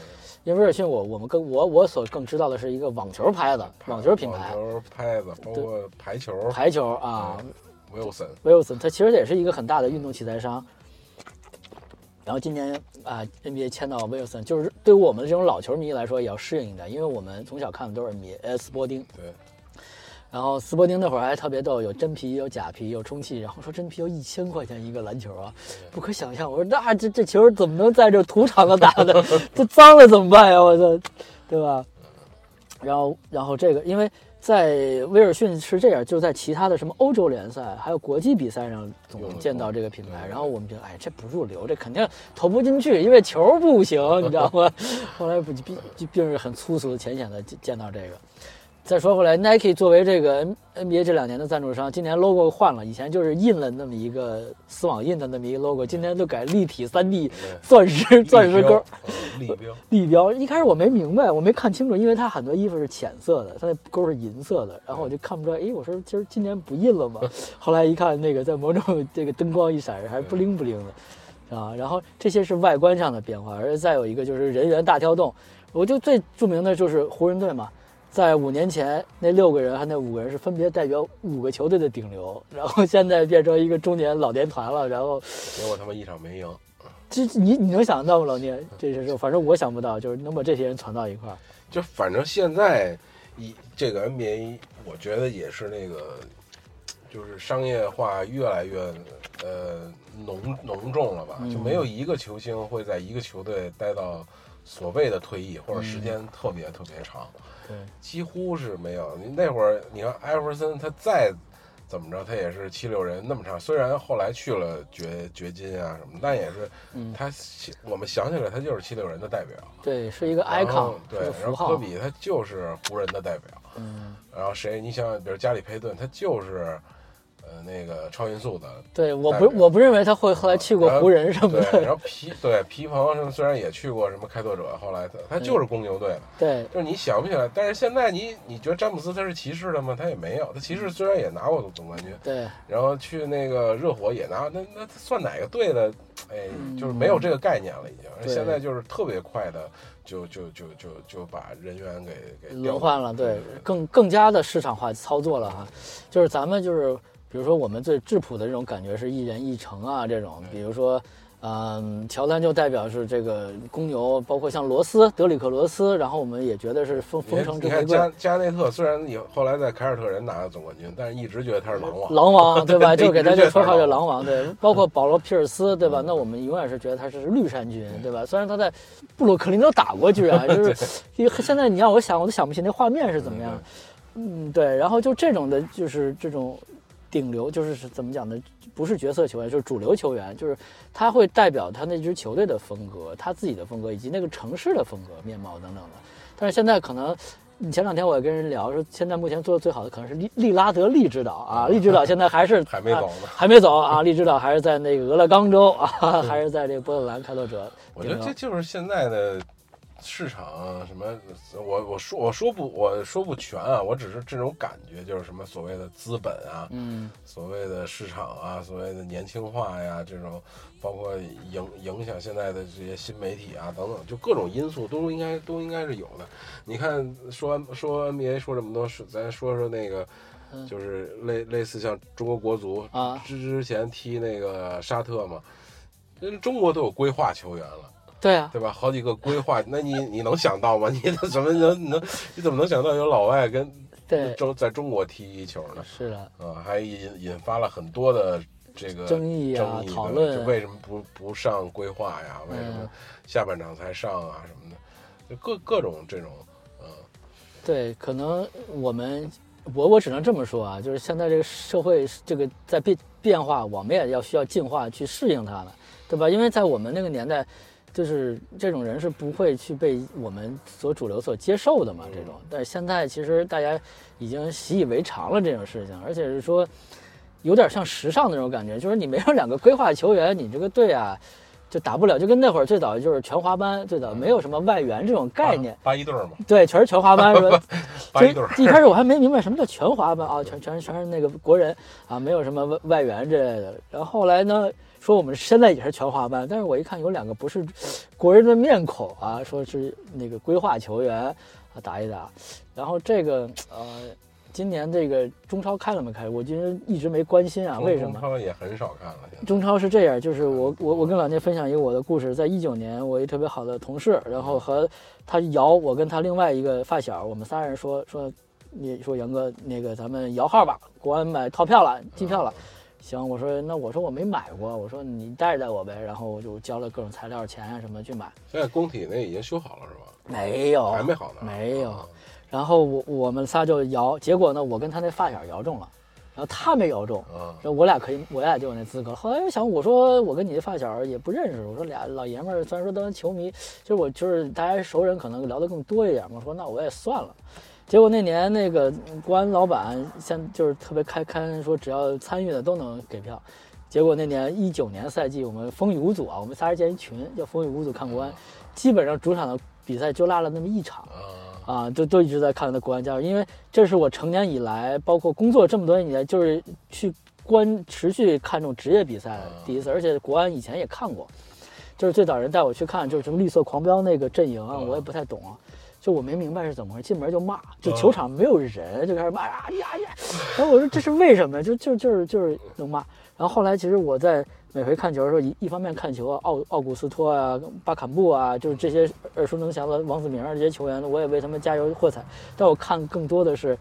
因为威尔逊，我我们更我我所更知道的是一个网球拍子，网球品牌。网球拍子，包括排球。排球啊，威尔森。威尔森，它其实也是一个很大的运动器材商。然后今年啊，NBA 签到威尔森，就是对于我们这种老球迷来说也要适应一点，因为我们从小看的都是呃，斯伯丁。对。然后斯伯丁那会儿还特别逗，有真皮，有假皮，有充气。然后说真皮要一千块钱一个篮球啊，不可想象。我说那这这球怎么能在这土场上打的？这脏了怎么办呀？我操，对吧？然后然后这个因为。在威尔逊是这样，就在其他的什么欧洲联赛，还有国际比赛上总见到这个品牌。然后我们觉得，哎，这不入流，这肯定投不进去，因为球不行，你知道吗？后来不并并是很粗俗的、浅显的见到这个。再说回来，Nike 作为这个 NBA 这两年的赞助商，今年 logo 换了，以前就是印了那么一个丝网印的那么一个 logo，今天就改立体 3D 钻石钻石钩，立标立标。一开始我没明白，我没看清楚，因为它很多衣服是浅色的，它那勾是银色的，然后我就看不出来。哎，我说今儿今年不印了吗？后来一看，那个在某种这个灯光一闪，还不灵不灵的。啊。然后这些是外观上的变化，而再有一个就是人员大调动。我就最著名的就是湖人队嘛，在五年前那六个人和那五个人是分别代表五个球队的顶流，然后现在变成一个中年老年团了，然后结果他妈一场没赢。这你你能想到吗，老聂？这些事，反正我想不到，就是能把这些人攒到一块儿。就反正现在一这个 NBA，我觉得也是那个，就是商业化越来越呃浓浓重了吧？就没有一个球星会在一个球队待到所谓的退役或者时间特别特别长。对，几乎是没有。你那会儿，你看艾弗森，他再怎么着，他也是七六人那么长。虽然后来去了掘掘金啊什么，但也是他我们想起来，他就是七六人的代表。对，是一个 icon，对，然后科比他就是湖人的代表。嗯，然后谁？你想，比如加里佩顿，他就是。呃，那个超音速的，对，我不，我不认为他会后来去过湖人什么的。然后皮，对皮蓬什么，虽然也去过什么开拓者，后来他他就是公牛队的。对，就是你想不起来，但是现在你你觉得詹姆斯他是骑士的吗？他也没有，他骑士虽然也拿过总冠军，对，然后去那个热火也拿，那那算哪个队的？哎，就是没有这个概念了，已经。现在就是特别快的，就就就就就把人员给给轮换了，对，更更加的市场化操作了哈，就是咱们就是。比如说，我们最质朴的这种感觉是一人一城啊，这种。比如说，嗯，乔丹就代表是这个公牛，包括像罗斯、德里克罗斯，然后我们也觉得是封封城之玫加加内特虽然有后来在凯尔特人拿了总冠军，但是一直觉得他是狼王。狼王对吧？就给他这绰号叫狼王。对，包括保罗皮尔斯对吧？那我们永远是觉得他是绿衫军对吧？虽然他在布鲁克林都打过，居 然就是，现在你让我想，我都想不起那画面是怎么样。嗯，对。然后就这种的，就是这种。顶流就是是怎么讲呢？不是角色球员，就是主流球员，就是他会代表他那支球队的风格，他自己的风格，以及那个城市的风格、面貌等等的。但是现在可能，你前两天我也跟人聊说，现在目前做的最好的可能是利利拉德利指导啊，利指导现在还是 还没走呢，还没走啊，利指导还是在那个俄勒冈州啊，还是在这个波特兰开拓者。我觉得这就是现在的。市场什么？我我说我说不我说不全啊，我只是这种感觉，就是什么所谓的资本啊，嗯，所谓的市场啊，所谓的年轻化呀，这种包括影影响现在的这些新媒体啊等等，就各种因素都应该都应该是有的。你看说完说 NBA 说这么多，是咱说说那个，就是类类似像中国国足啊，之之前踢那个沙特嘛，人中国都有规划球员了。对啊，对吧？好几个规划，那你你能想到吗？你怎么能能你怎么能想到有老外跟对中在中国踢球呢？是的，啊，还引引发了很多的这个争议啊，讨论，为什么不不上规划呀？为什么下半场才上啊？什么的，就各各种这种，嗯，对，可能我们我我只能这么说啊，就是现在这个社会这个在变变化，我们也要需要进化去适应它了，对吧？因为在我们那个年代。就是这种人是不会去被我们所主流所接受的嘛？这种，但是现在其实大家已经习以为常了这种事情，而且是说有点像时尚那种感觉，就是你没有两个规划球员，你这个队啊就打不了，就跟那会儿最早就是全华班，最早没有什么外援这种概念，八一队嘛，对，全是全华班，是吧？八一队。一开始我还没明白什么叫全华班啊，全全是全是那个国人啊，没有什么外外援之类的。然后后来呢？说我们现在也是全华班，但是我一看有两个不是国人的面孔啊，说是那个规划球员啊打一打，然后这个呃，今年这个中超开了没开？我今天一直没关心啊，为什么？中超也很少看了。中超是这样，就是我我我跟老聂分享一个我的故事，在一九年，我一特别好的同事，然后和他摇，我跟他另外一个发小，我们仨人说说，你说杨哥那个咱们摇号吧，国安买套票了，机票了。行，我说那我说我没买过，我说你带带我呗，然后我就交了各种材料钱啊什么去买。现在工体那已经修好了是吧？没有，还没好呢。没有。然后我我们仨就摇，结果呢，我跟他那发小摇中了，然后他没摇中，然后我俩可以，我俩就有那资格。后来又想，我说我跟你的发小也不认识，我说俩老爷们儿虽然说都是球迷，就是我就是大家熟人，可能聊得更多一点嘛。我说那我也算了。结果那年那个国安老板先就是特别开开说只要参与的都能给票，结果那年一九年赛季我们风雨无阻啊，我们仨人建一群叫风雨无阻看国安，基本上主场的比赛就落了那么一场，啊，就都一直在看那国安加油，因为这是我成年以来包括工作这么多年以来就是去观持续看重职业比赛嗯第一次，而且国安以前也看过，就是最早人带我去看，就是什么绿色狂飙那个阵营啊，嗯我也不太懂啊。就我没明白是怎么回事，进门就骂，就嗯球场没有人，就开始骂呀呀呀。然后我说这是为什么？就就就是就是能骂。然后后来其实我在每回看球的时候，一一方面看球啊，奥奥古斯托啊、巴坎布啊，就是这些耳熟能详的王子明啊这些球员，我也为他们加油喝彩。但我看更多的是，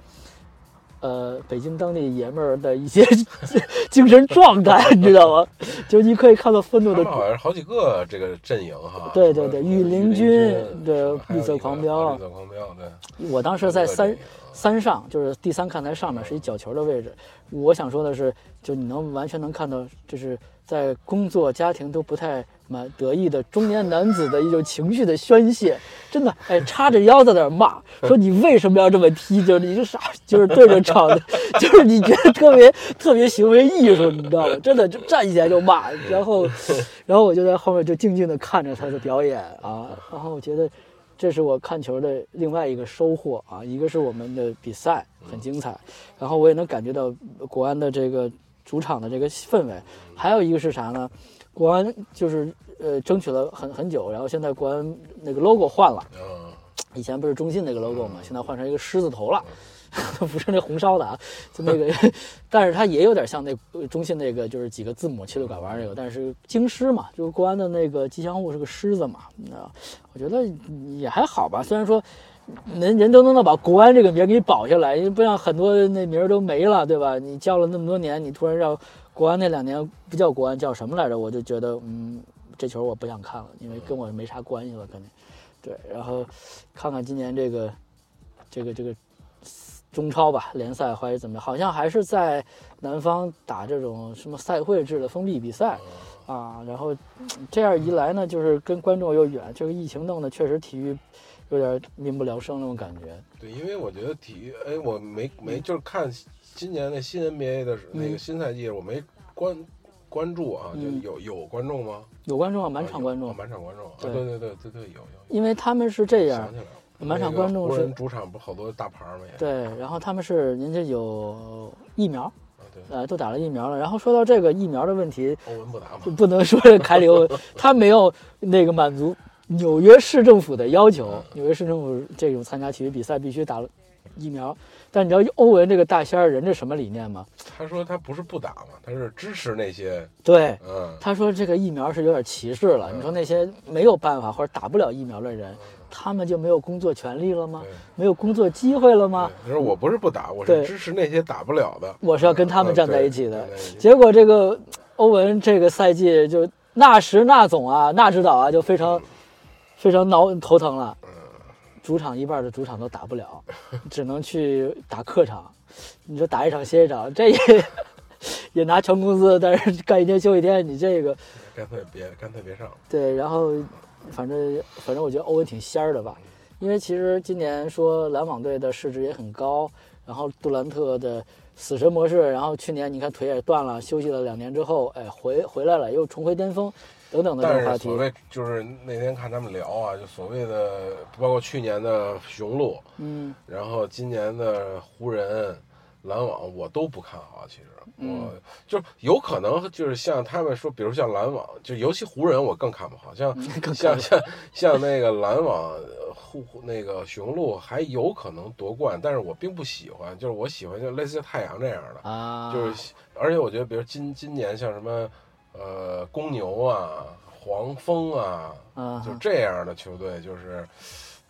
呃，北京当地爷们儿的一些 精神状态，你知道吗？就你可以看到愤怒的好像是好几个这个阵营哈。对对对御林林军对绿色狂飙啊绿色狂飙，对。我当时在三三上，就是第三看台上面是一角球的位置。我想说的是，就你能完全能看到，就是在工作家庭都不太蛮得意的中年男子的一种情绪的宣泄。真的，哎，叉着腰在那儿骂，说你为什么要这么踢？就是你是傻，就是对着场的，就是你觉得特别特别行为艺术，你知道吗？真的就站起来就骂，然后，然后我就在后面就静静的看着他的表演啊，然后我觉得。这是我看球的另外一个收获啊，一个是我们的比赛很精彩，然后我也能感觉到国安的这个主场的这个氛围，还有一个是啥呢？国安就是呃争取了很很久，然后现在国安那个 logo 换了，嗯，以前不是中信那个 logo 嘛，现在换成一个狮子头了，不是那红烧的啊，就那个，但是它也有点像那中信那个，就是几个字母七六拐弯那个，但是京狮嘛，就是国安的那个吉祥物是个狮子嘛，那我觉得也还好吧，虽然说。人人都能把国安这个名儿给保下来，因为不像很多那名儿都没了，对吧？你叫了那么多年，你突然让国安那两年不叫国安，叫什么来着？我就觉得，嗯，这球我不想看了，因为跟我没啥关系了，肯定。对，然后看看今年这个这个这个中超吧，联赛还是怎么样？好像还是在南方打这种什么赛会制的封闭比赛啊。然后这样一来呢，就是跟观众又远，这个疫情弄的确实体育有点民不聊生那种感觉。对，因为我觉得体育，哎，我没没就是看今年那新 NBA 的时那个嗯新赛季，我没关关注啊，就嗯有有观众吗？有观众啊，满场观众啊，满场观众啊，对对对对对对，有有。因为他们是这样想，起来了，满场观众是主场不好多大牌吗？也对，然后他们是人家有疫苗，呃，都打了疫苗了。然后说到这个疫苗的问题，欧文不打吗，不能说是凯里欧文，他没有那个满足纽约市政府的要求。纽约市政府这种参加体育比赛必须打了疫苗，但你知道欧文这个大仙儿人这什么理念吗？他说他不是不打嘛，他是支持那些，对，嗯，他说这个疫苗是有点歧视了。你说那些没有办法或者打不了疫苗的人，他们就没有工作权利了吗？没有工作机会了吗？对。他说我不是不打，我是支持那些打不了的，我是要跟他们嗯站在一起的。结果这个欧文这个赛季就纳什纳总啊，纳指导啊，就非常非常挠头疼了。主场一半的主场都打不了，只能去打客场。你说打一场歇一场，这也 也拿全工资，但是干一天休一天，你这个干脆别干脆别上了，对，然后反正反正我觉得欧文挺仙儿的吧，因为其实今年说篮网队的市值也很高，然后杜兰特的死神模式，然后去年你看腿也断了，休息了两年之后，哎回回来了，又重回巅峰，等等的这但种话题是所。谓就是那天看他们聊啊，就所谓的包括去年的雄鹿，嗯然后今年的湖人、篮网，我都不看好。其实嗯我就有可能就是像他们说，比如像篮网，就尤其湖人，我更看不好。像像像像那个篮网、呃湖那个雄鹿还有可能夺冠，但是我并不喜欢。就是我喜欢就类似于太阳这样的，啊，就是而且我觉得，比如今今年像什么呃公牛啊、黄蜂啊，啊就这样的球队，就是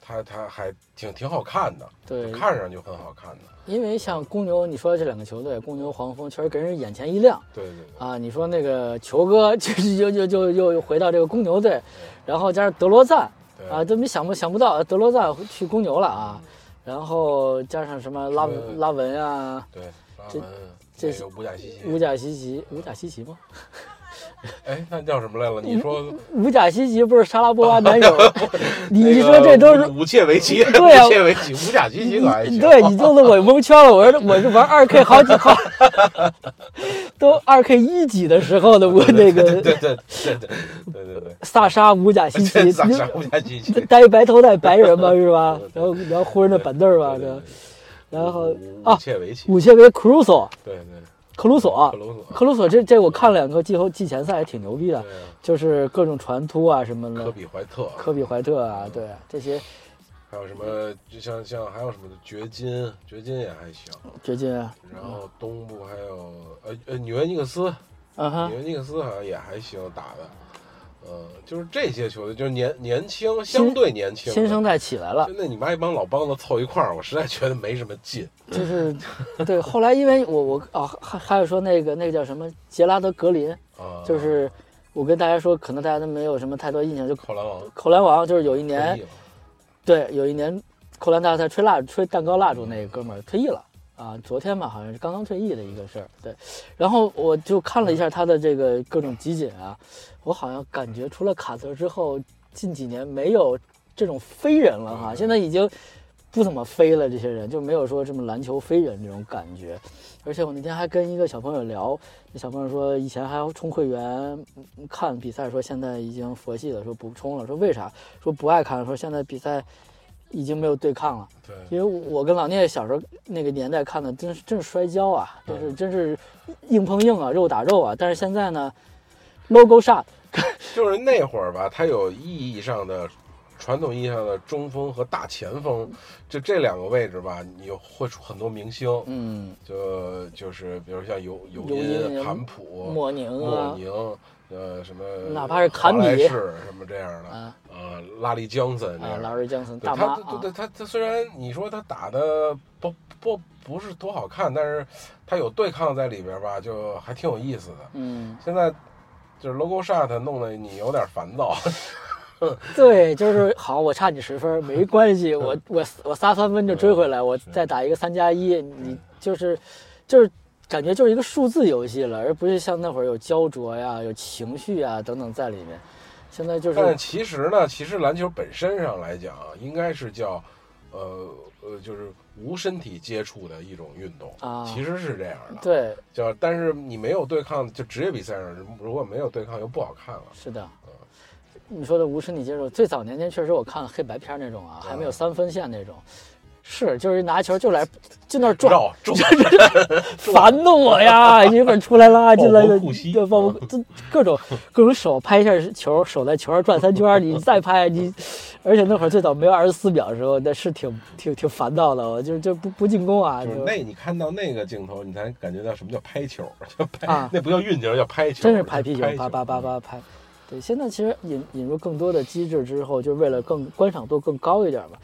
他他还挺挺好看的，对，看上去很好看的。因为像公牛，你说的这两个球队，公牛、黄蜂，确实给人眼前一亮。对对对，啊，你说那个球哥，就是又又又又又回到这个公牛队，然后加上德罗赞对啊，都没想不想不到德罗赞去公牛了啊，然后加上什么拉是拉文啊、对，拉这文这那个乌贾西奇，五甲西奇，五甲西奇吗？哎，那叫什么来了？你说五甲西奇不是沙拉波娃男友？啊、你说这都是五切维奇？对、啊，五切维奇，五甲西奇还行？对你弄得我蒙圈了。我说我是玩二 K 好几号，都二 K 一几的时候的我那个。对对对对对对对。萨沙五甲西奇，萨沙五甲西奇，戴一白头戴白人嘛是吧？然后然后忽然那板凳吧，然后啊，五切维奇，五切维，crusoe，对对。克鲁索。克，鲁索，克鲁索这这我看了两个季后季前赛还挺牛逼的，就是各种传突啊什么的，科比怀特，科比怀特啊，对这些。还有什么，就像像还有什么的掘金，掘金也还行。掘金啊，然后东部还有呃呃纽约尼克斯，纽，约尼克斯好像也还行打的，呃，就是这些球队就是年年轻，相对年轻，新生代起来了，真的你妈一帮老帮子凑一块儿，我实在觉得没什么劲。就是对。后来因为我我哦还还有说那个那个叫什么杰拉德格林，啊，就是我跟大家说，可能大家都没有什么太多印象，就扣篮王扣篮王，就是有一年对，有一年扣篮大赛吹蜡吹蛋糕蜡烛那个哥们儿退役了啊，昨天吧好像是刚刚退役的一个事儿。对，然后我就看了一下他的这个各种集锦啊，我好像感觉除了卡特之后，近几年没有这种飞人了哈，嗯现在已经不怎么飞了，这些人就没有说这么篮球飞人这种感觉。而且我那天还跟一个小朋友聊，那小朋友说以前还要充会员嗯看比赛，说现在已经佛系了，说不充了，说为啥？说不爱看，说现在比赛已经没有对抗了。对，因为我跟老聂小时候那个年代看的，真是真是摔跤啊，真是真是硬碰硬啊，肉打肉啊。但是现在呢，logo shot，就是那会儿吧，它有意义上的。传统意义上的中锋和大前锋，就这两个位置吧，你会出很多明星，嗯，就就是比如像尤尤尤因因、坎普、莫宁啊，莫宁，呃，什么，哪怕是坎比什么这样的，啊呃，拉力江森这啊，样的。劳瑞江森他对对，他他虽然你说他打的不不不是多好看，但是他有对抗在里边吧，就还挺有意思的。嗯，现在就是 logo shot 弄得你有点烦躁，对，就是好，我差你十分没关系，我 我我仨三分就追回来，我再打一个三加一，你就是就是感觉就是一个数字游戏了，而不是像那会儿有焦灼呀、有情绪啊等等在里面。现在就是但其实呢，其实篮球本身上来讲，应该是叫呃呃，就是无身体接触的一种运动啊其实是这样的。对，就但是你没有对抗，就职业比赛上如果没有对抗，又不好看了。是的。嗯你说的无身体接触，最早年间确实我看黑白片那种啊，还没有三分线那种，是就是拿球就来就那儿转，烦弄我呀！一会儿出来啦进来的对，抱抱，这各种各种手拍一下球，手在球上转三圈，你再拍你，而且那会儿最早没有二十四秒的时候，那是挺挺挺烦躁的，我就就不不进攻啊，就就是那你看到那个镜头，你才感觉到什么叫拍球，叫拍，啊那不叫运球，叫拍球，真是拍皮球，拍啪啪啪啪拍。对，现在其实引引入更多的机制之后，就是为了更观赏度更高一点嘛。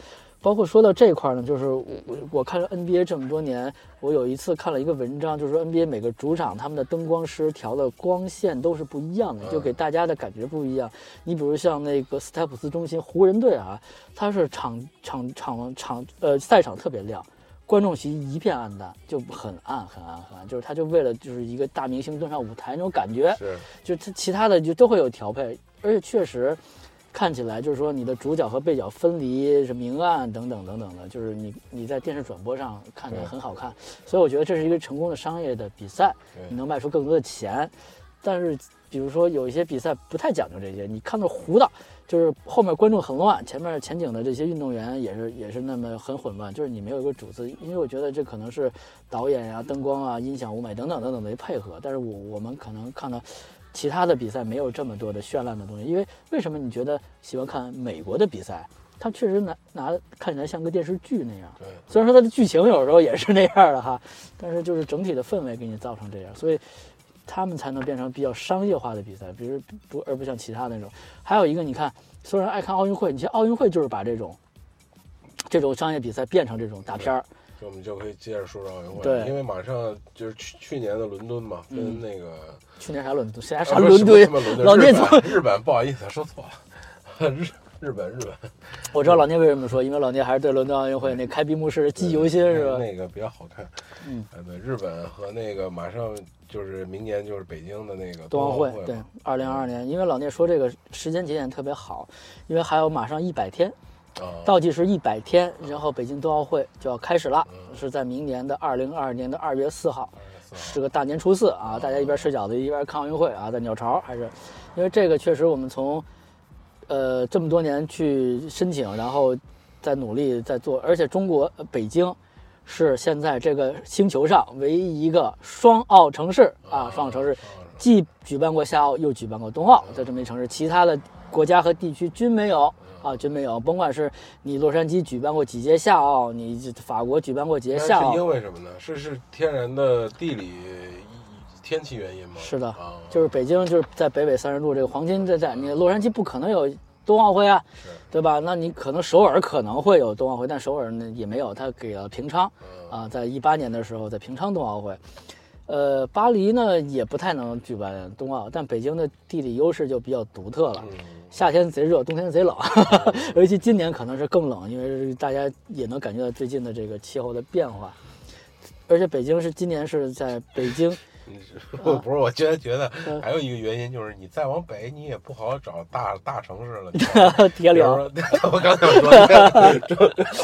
包括说到这块儿呢，就是我我我看了 NBA 这么多年，我有一次看了一个文章，就是说 NBA 每个主场他们的灯光师调的光线都是不一样的，就给大家的感觉不一样。你比如像那个斯台普斯中心湖人队啊，它是场场场场呃赛场特别亮，观众席一片暗淡，就很暗很暗很暗，就是他就为了就是一个大明星登上舞台那种感觉，是。就他其他的就都会有调配，而且确实看起来就是说你的主角和背角分离是明暗等等等等的，就是你你在电视转播上看起来很好看，所以我觉得这是一个成功的商业的比赛，你能卖出更多的钱。但是比如说有一些比赛不太讲究这些，你看到糊的，就是后面观众很乱，前面前景的这些运动员也是也是那么很混乱，就是你没有一个主次，因为我觉得这可能是导演呀、灯光啊、音响、舞美等等等等的配合，但是我我们可能看到。其他的比赛没有这么多的绚烂的东西，因为为什么你觉得喜欢看美国的比赛？它确实拿拿看起来像个电视剧那样，对，虽然说它的剧情有时候也是那样的哈，但是就是整体的氛围给你造成这样，所以他们才能变成比较商业化的比赛，比如不而不像其他那种。还有一个，你看，所有人爱看奥运会，你像奥运会就是把这种这种商业比赛变成这种大片儿，就我们就可以接着说说奥运会，对因为马上就是去去年的伦敦嘛，跟那个去年啥伦敦，谁还啊啥伦敦不是什？么伦敦，日老聂日本，不好意思说错了，日日本日本我知道老聂为什么说，因为老聂还是对伦敦奥运会那开闭幕式记忆犹新，是吧？那个比较好看，嗯呃，对，日本和那个马上就是明年就是北京的那个冬奥会会，对嘛，二零二二年，因为老聂说这个时间节点特别好，因为还有马上一百天，啊，倒计时一百天，然后北京冬奥会就要开始了，嗯。是在明年的二零二二年的二月四号，24号。是个大年初四啊，大家一边吃饺子一边看奥运会啊，在鸟巢还是，因为这个确实我们从，呃这么多年去申请，然后在努力在做，而且中国、呃北京是现在这个星球上唯一一个双奥城市啊，双奥城市既举办过夏奥又举办过冬奥的这么一城市，其他的国家和地区均没有啊，均没有。甭管是你洛杉矶举办过几届夏奥，你法国举办过几届夏奥，是因为什么呢？是是天然的地理天气原因吗？是的，就是北京就是在北纬三十度这个黄金在在，你洛杉矶不可能有冬奥会啊，对吧？那你可能首尔可能会有冬奥会，但首尔呢也没有，他给了平昌啊，在一八年的时候在平昌冬奥会。呃，巴黎呢也不太能举办冬奥，但北京的地理优势就比较独特了，夏天贼热，冬天贼冷，尤其今年可能是更冷，因为大家也能感觉到最近的这个气候的变化，而且北京是今年是在北京。不 不是，我觉得觉得还有一个原因就是你再往北，你也不好找大大城市了。铁岭，我刚才说，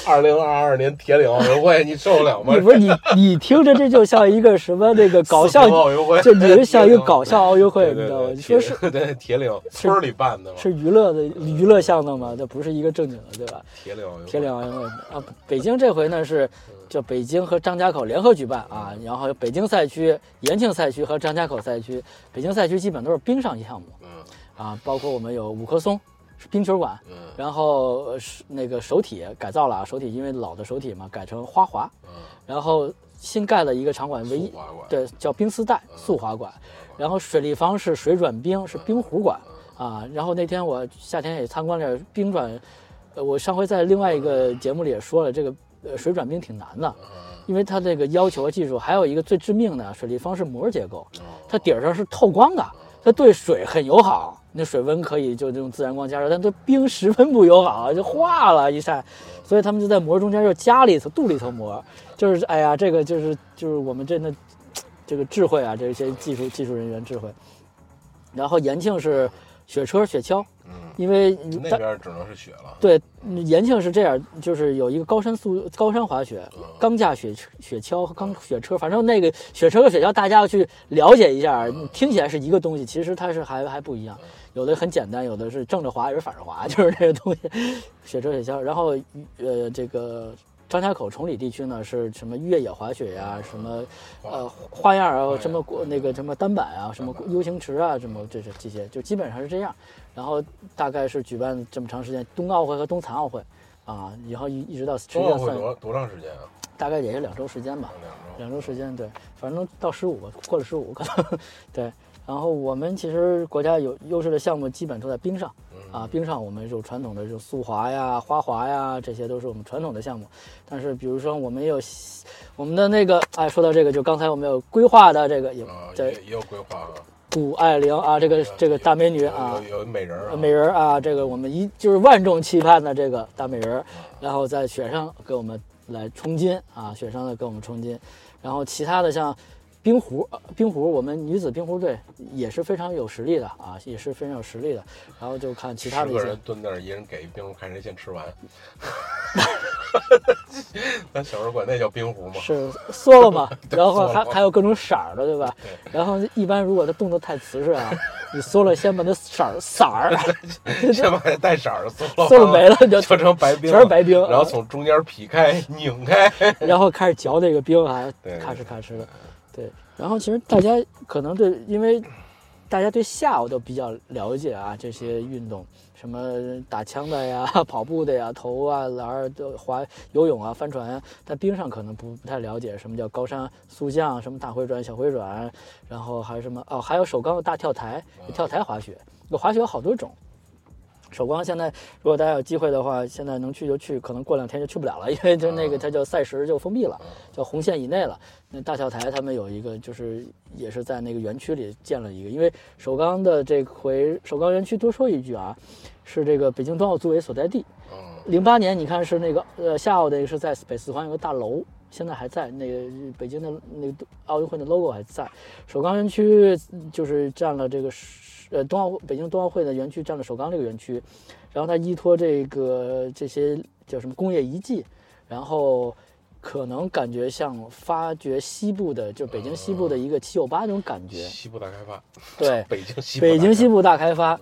二零二二年铁岭奥运会，你受得了吗？不是你，你听着这就像一个什么那个搞笑奥运会，就你像一个搞笑奥运会，你知道吗？说是对铁岭村里办的，是娱乐的娱乐项目嘛？这不是一个正经的，对吧？铁岭铁岭奥运会啊，北京这回呢是。就北京和张家口联合举办啊，然后北京赛区、延庆赛区和张家口赛区，北京赛区基本都是冰上项目，嗯，啊，包括我们有五棵松是冰球馆，嗯，然后是那个首体改造了，首体因为老的首体嘛，改成花滑，嗯，然后新盖了一个场馆，唯一对叫冰丝带速滑馆，然后水立方是水转冰是冰壶馆啊，然后那天我夏天也参观了冰转，呃，我上回在另外一个节目里也说了这个。呃，水转冰挺难的，因为它这个要求技术，还有一个最致命的，水立方是膜结构，它底儿上是透光的，它对水很友好，那水温可以就用自然光加热，但对冰十分不友好，就化了一晒，所以他们就在膜中间又加了一层镀了一层膜，就是哎呀，这个就是就是我们真的这个智慧啊，这些技术技术人员智慧，然后延庆是。雪车、雪橇，嗯，因为那边只能是雪了。对，延庆是这样，就是有一个高山速高山滑雪，钢架雪雪橇和钢雪车，反正那个雪车和雪橇，大家要去了解一下。听起来是一个东西，其实它是还还不一样。有的很简单，有的是正着滑，有的反着滑，就是这个东西。雪车、雪橇，然后呃，这个。张家口崇礼地区呢，是什么越野滑雪呀，什么呃花样啊，什么那个什么单板啊，什么 U 型池啊，什么这是这些，就基本上是这样。然后大概是举办这么长时间，冬奥会和冬残奥会啊，然后一一直到冬奥会多多长时间啊？大概也就两周时间吧，两周时间，对，反正到十五吧，过了十五可能 对。然后我们其实国家有优势的项目，基本都在冰上。啊，冰上我们有传统的这种速滑呀、花滑呀，这些都是我们传统的项目。但是，比如说我们有我们的那个，哎，说到这个，就刚才我们有规划的这个，有在也有规划啊。谷爱凌啊，这个这个大美女啊，有美人儿，美人儿啊，这个我们一就是万众期盼的这个大美人儿，然后在雪上给我们来冲金啊，雪上的给我们冲金，然后其他的像。冰壶，冰壶，我们女子冰壶队也是非常有实力的啊，也是非常有实力的。然后就看其他的。十个人蹲那儿，一人给一冰壶，看谁先吃完。咱小时候管那叫冰壶吗？是缩了嘛？然后还还有各种色儿的，对吧？然后一般如果它动作太瓷实啊，你缩了先把那色儿色儿，先把那带色儿的缩了，缩了没了就就成白冰，全是白冰。然后从中间劈开拧开，然后开始嚼那个冰啊，咔哧咔哧的。对，然后其实大家可能对，因为大家对下我都比较了解啊，这些运动，什么打枪的呀、跑步的呀、投啊、篮都、滑游泳啊、帆船啊，但冰上可能不不太了解什么叫高山速降，什么大回转、小回转，然后还有什么哦，还有首钢的大跳台、跳台滑雪，有滑雪有好多种。首钢现在，如果大家有机会的话，现在能去就去，可能过两天就去不了了，因为就那个它叫赛时就封闭了，叫红线以内了。那大跳台他们有一个，就是也是在那个园区里建了一个，因为首钢的这回首钢园区多说一句啊，是这个北京冬奥组委所在地。零八年你看是那个呃夏奥的是在北四环有个大楼，现在还在那个北京的那个奥运会的 logo 还在。首钢园区就是占了这个。呃，冬奥北京冬奥会的园区占了首钢这个园区，然后它依托这个这些叫什么工业遗迹，然后可能感觉像发掘西部的，就北京西部的一个七九八那种感觉。西部大开发。对，北京西北京西部大开发，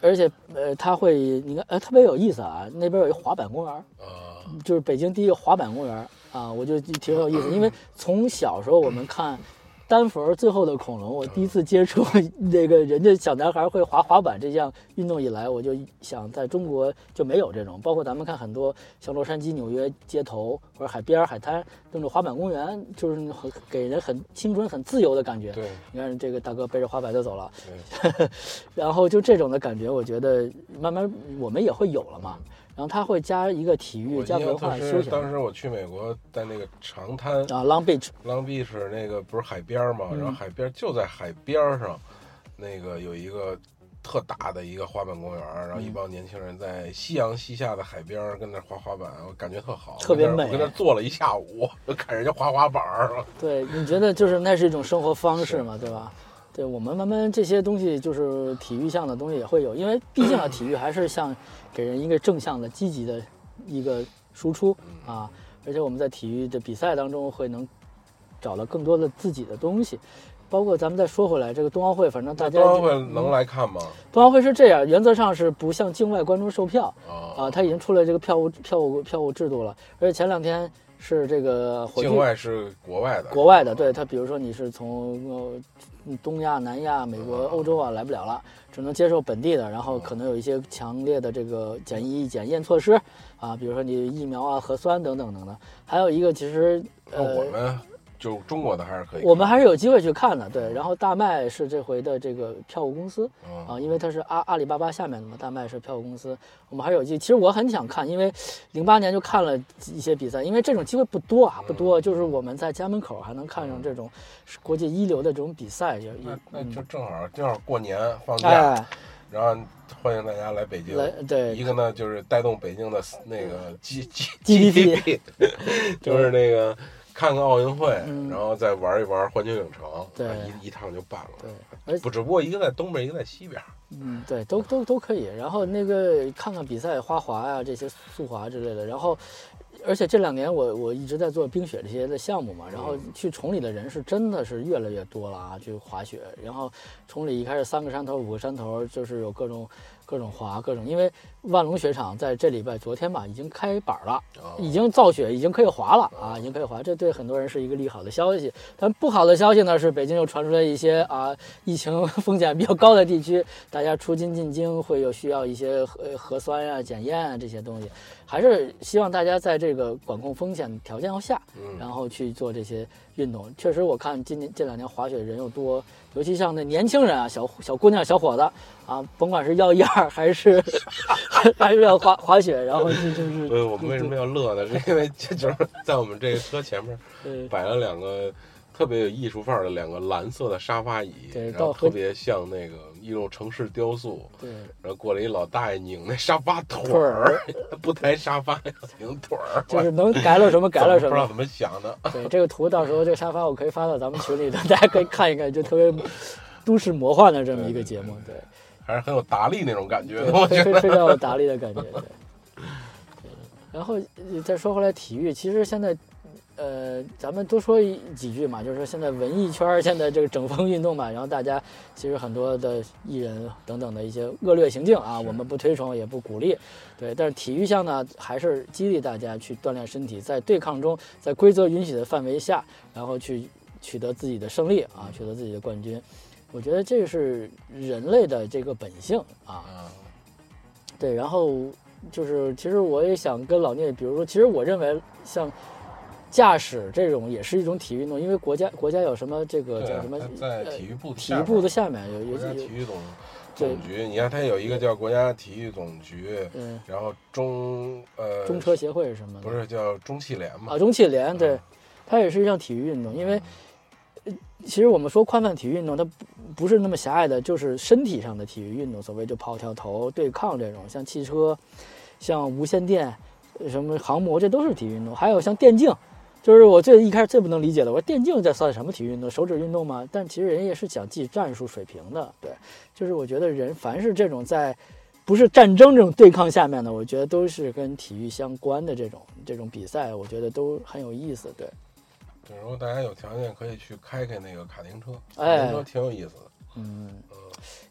而且呃，它会你看呃特别有意思啊，那边有一滑板公园，就是北京第一个滑板公园，啊，我就挺有意思，因为从小时候我们看。丹佛最后的恐龙，我第一次接触 那个人家小男孩会滑滑板这项运动以来，我就想在中国就没有这种。包括咱们看很多像洛杉矶、纽约街头或者海边、海滩那种滑板公园，就是很给人很青春、很自由的感觉。对，你看这个大哥背着滑板就走了，然后就这种的感觉，我觉得慢慢我们也会有了嘛。然后他会加一个体育，加文化休闲。当时我去美国，在那个长滩啊，Long Beach，Long Beach 那个不是海边嘛？然后海边就在海边上，那个有一个特大的一个滑板公园，然后一帮年轻人在夕阳西下的海边跟那滑滑板，我感觉特好，特别美。我跟那坐了一下午，就看人家滑滑板。对，你觉得就是那是一种生活方式嘛，对吧？对我们慢慢这些东西就是体育项的东西也会有，因为毕竟啊，体育还是像给人一个正向的、积极的一个输出啊。而且我们在体育的比赛当中会能找到更多的自己的东西，包括咱们再说回来，这个冬奥会，反正大家冬奥会能来看吗？冬奥会是这样，原则上是不向境外观众售票啊，他已经出了这个票务票务票务制度了，而且前两天是这个境外是国外的，国外的，对他，比如说你是从呃。东亚、南亚、美国、欧洲啊，来不了了，只能接受本地的，然后可能有一些强烈的这个检疫检验措施啊，比如说你疫苗啊、核酸等等等等。还有一个，其实呃，我们。就中国的还是可以，我们还是有机会去看的，对。然后大麦是这回的这个票务公司啊，因为它是阿阿里巴巴下面的嘛，大麦是票务公司，我们还是有机。其实我很想看，因为零八年就看了一些比赛，因为这种机会不多啊，不多。就是我们在家门口还能看上这种国际一流的这种比赛，也也那就正好正好过年放假，然后欢迎大家来北京。来，对。一个呢就是带动北京的那个 G G GDP，就是那个。看看奥运会，然后再玩一玩环球影城，对，一一趟就办了。对，不，只不过一个在东边，一个在西边。嗯，对，都都都可以。然后那个看看比赛，花滑呀，这些速滑之类的。然后，而且这两年我我一直在做冰雪这些的项目嘛，然后去崇礼的人是真的是越来越多了啊，去滑雪。然后崇礼一开始三个山头、五个山头，就是有各种。各种滑，各种，因为万隆雪场在这礼拜昨天吧，已经开板了，已经造雪，已经可以滑了啊，已经可以滑，这对很多人是一个利好的消息。但不好的消息呢是，北京又传出来一些啊，疫情 风险比较高的地区，大家出京进京会有需要一些核核酸呀、检验啊这些东西，还是希望大家在这个管控风险条件下，然后去做这些运动。确实，我看今年这两年滑雪人又多。尤其像那年轻人啊，小小姑娘、小伙子啊，甭管是要样 还是 还是要滑滑雪，然后就就是。对，我们为什么要乐呢？是因为就是在我们这个车前面摆了两个。特别有艺术范儿的两个蓝色的沙发椅，然后特别像那个一种城市雕塑。对，然后过来一老大爷拧那沙发腿儿，不抬沙发拧腿儿，就是能改了什么改了什么，不知道怎么想的。对，这个图到时候这个沙发我可以发到咱们群里头，大家可以看一看，就特别都市魔幻的这么一个节目。对，还是很有达利那种感觉，我觉得非常有达利的感觉。对，然后再说回来，体育其实现在。呃，咱们多说几句嘛，就是说现在文艺圈现在这个整风运动嘛，然后大家其实很多的艺人等等的一些恶劣行径啊，我们不推崇也不鼓励，对。但是体育项呢，还是激励大家去锻炼身体，在对抗中，在规则允许的范围下，然后去取得自己的胜利啊，取得自己的冠军。我觉得这是人类的这个本性啊。对，然后就是其实我也想跟老聂，比如说，其实我认为像。驾驶这种也是一种体育运动，因为国家国家有什么这个叫什么？在体育部体育部的下面有有体育总总局，你看它有一个叫国家体育总局，嗯，然后中呃中车协会是什么？不是叫中汽联嘛？啊，中汽联对，它也是一项体育运动，因为其实我们说宽泛体育运动，它不不是那么狭隘的，就是身体上的体育运动，所谓就跑跳投对抗这种，像汽车，像无线电，什么航模，这都是体育运动，还有像电竞。就是我最一开始最不能理解的，我说电竞这算什么体育运动？手指运动吗？但其实人也是讲技战术水平的，对。就是我觉得人凡是这种在，不是战争这种对抗下面的，我觉得都是跟体育相关的这种这种比赛，我觉得都很有意思，对。对，如果大家有条件，可以去开开那个卡丁车，卡丁车挺有意思的。嗯。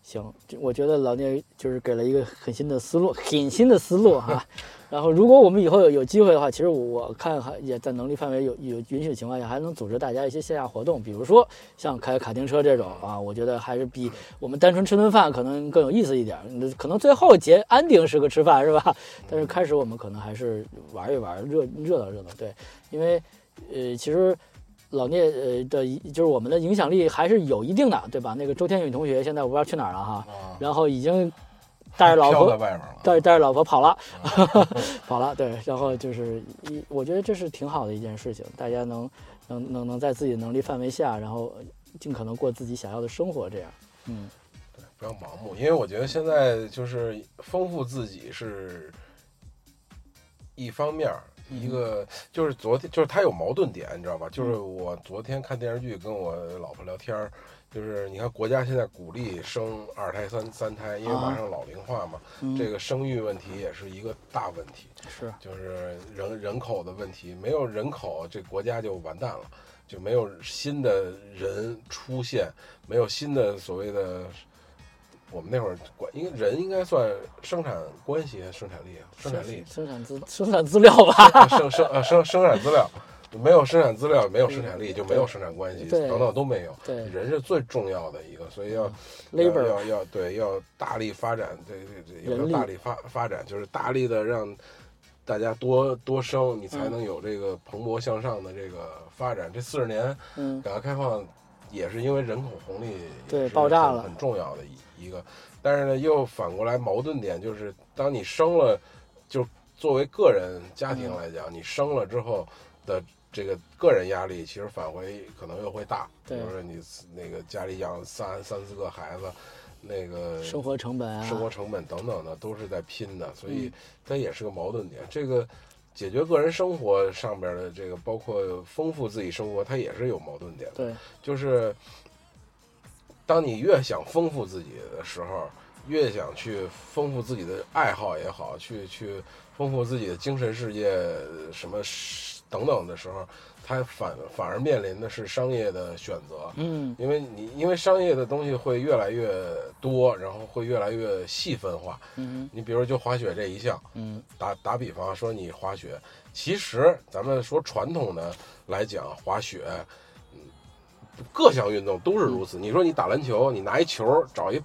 行，我觉得老聂就是给了一个很新的思路，很新的思路哈。然后，如果我们以后有有机会的话，其实我看还也在能力范围有有允许的情况下，还能组织大家一些线下活动，比如说像开卡丁车这种啊，我觉得还是比我们单纯吃顿饭可能更有意思一点。可能最后结安定是个吃饭是吧？但是开始我们可能还是玩一玩，热热闹热闹。对，因为呃，其实。老聂呃的，就是我们的影响力还是有一定的，对吧？那个周天宇同学现在我不知道去哪儿了哈，然后已经 带着老婆带带着老婆跑了，跑了。对，然后就是一，我觉得这是挺好的一件事情，大家能能能能在自己的能力范围下，然后尽可能过自己想要的生活，这样，嗯，对，不要盲目，因为我觉得现在就是丰富自己是一方面。一个就是昨天，就是他有矛盾点，你知道吧？就是我昨天看电视剧，跟我老婆聊天儿，就是你看国家现在鼓励生二胎、三三胎，因为马上老龄化嘛，这个生育问题也是一个大问题。是，就是人人口的问题，没有人口，这国家就完蛋了，就没有新的人出现，没有新的所谓的。我们那会儿管，应该人应该算生产关系生产力啊，生产力，生产资生产资料吧，生生呃生生产资料，没有生产资料，没有生产力，就没有生产关系，等等都没有。对，人是最重要的一个，所以要 labor 要要对要大力发展，这这这要大力发发展，就是大力的让大家多多生，你才能有这个蓬勃向上的这个发展。这四十年，嗯，改革开放也是因为人口红利对爆炸了，很重要的一。一个，但是呢，又反过来矛盾点就是，当你生了，就作为个人家庭来讲，你生了之后的这个个人压力，其实返回可能又会大。比如说你那个家里养三三四个孩子，那个生活成本、生活成本等等的都是在拼的，所以它也是个矛盾点。这个解决个人生活上边的这个，包括丰富自己生活，它也是有矛盾点的。对，就是。当你越想丰富自己的时候，越想去丰富自己的爱好也好，去去丰富自己的精神世界什么等等的时候，它反反而面临的是商业的选择。嗯，因为你因为商业的东西会越来越多，然后会越来越细分化。嗯，你比如就滑雪这一项，嗯，打打比方说你滑雪，其实咱们说传统的来讲滑雪。各项运动都是如此。你说你打篮球，你拿一球找一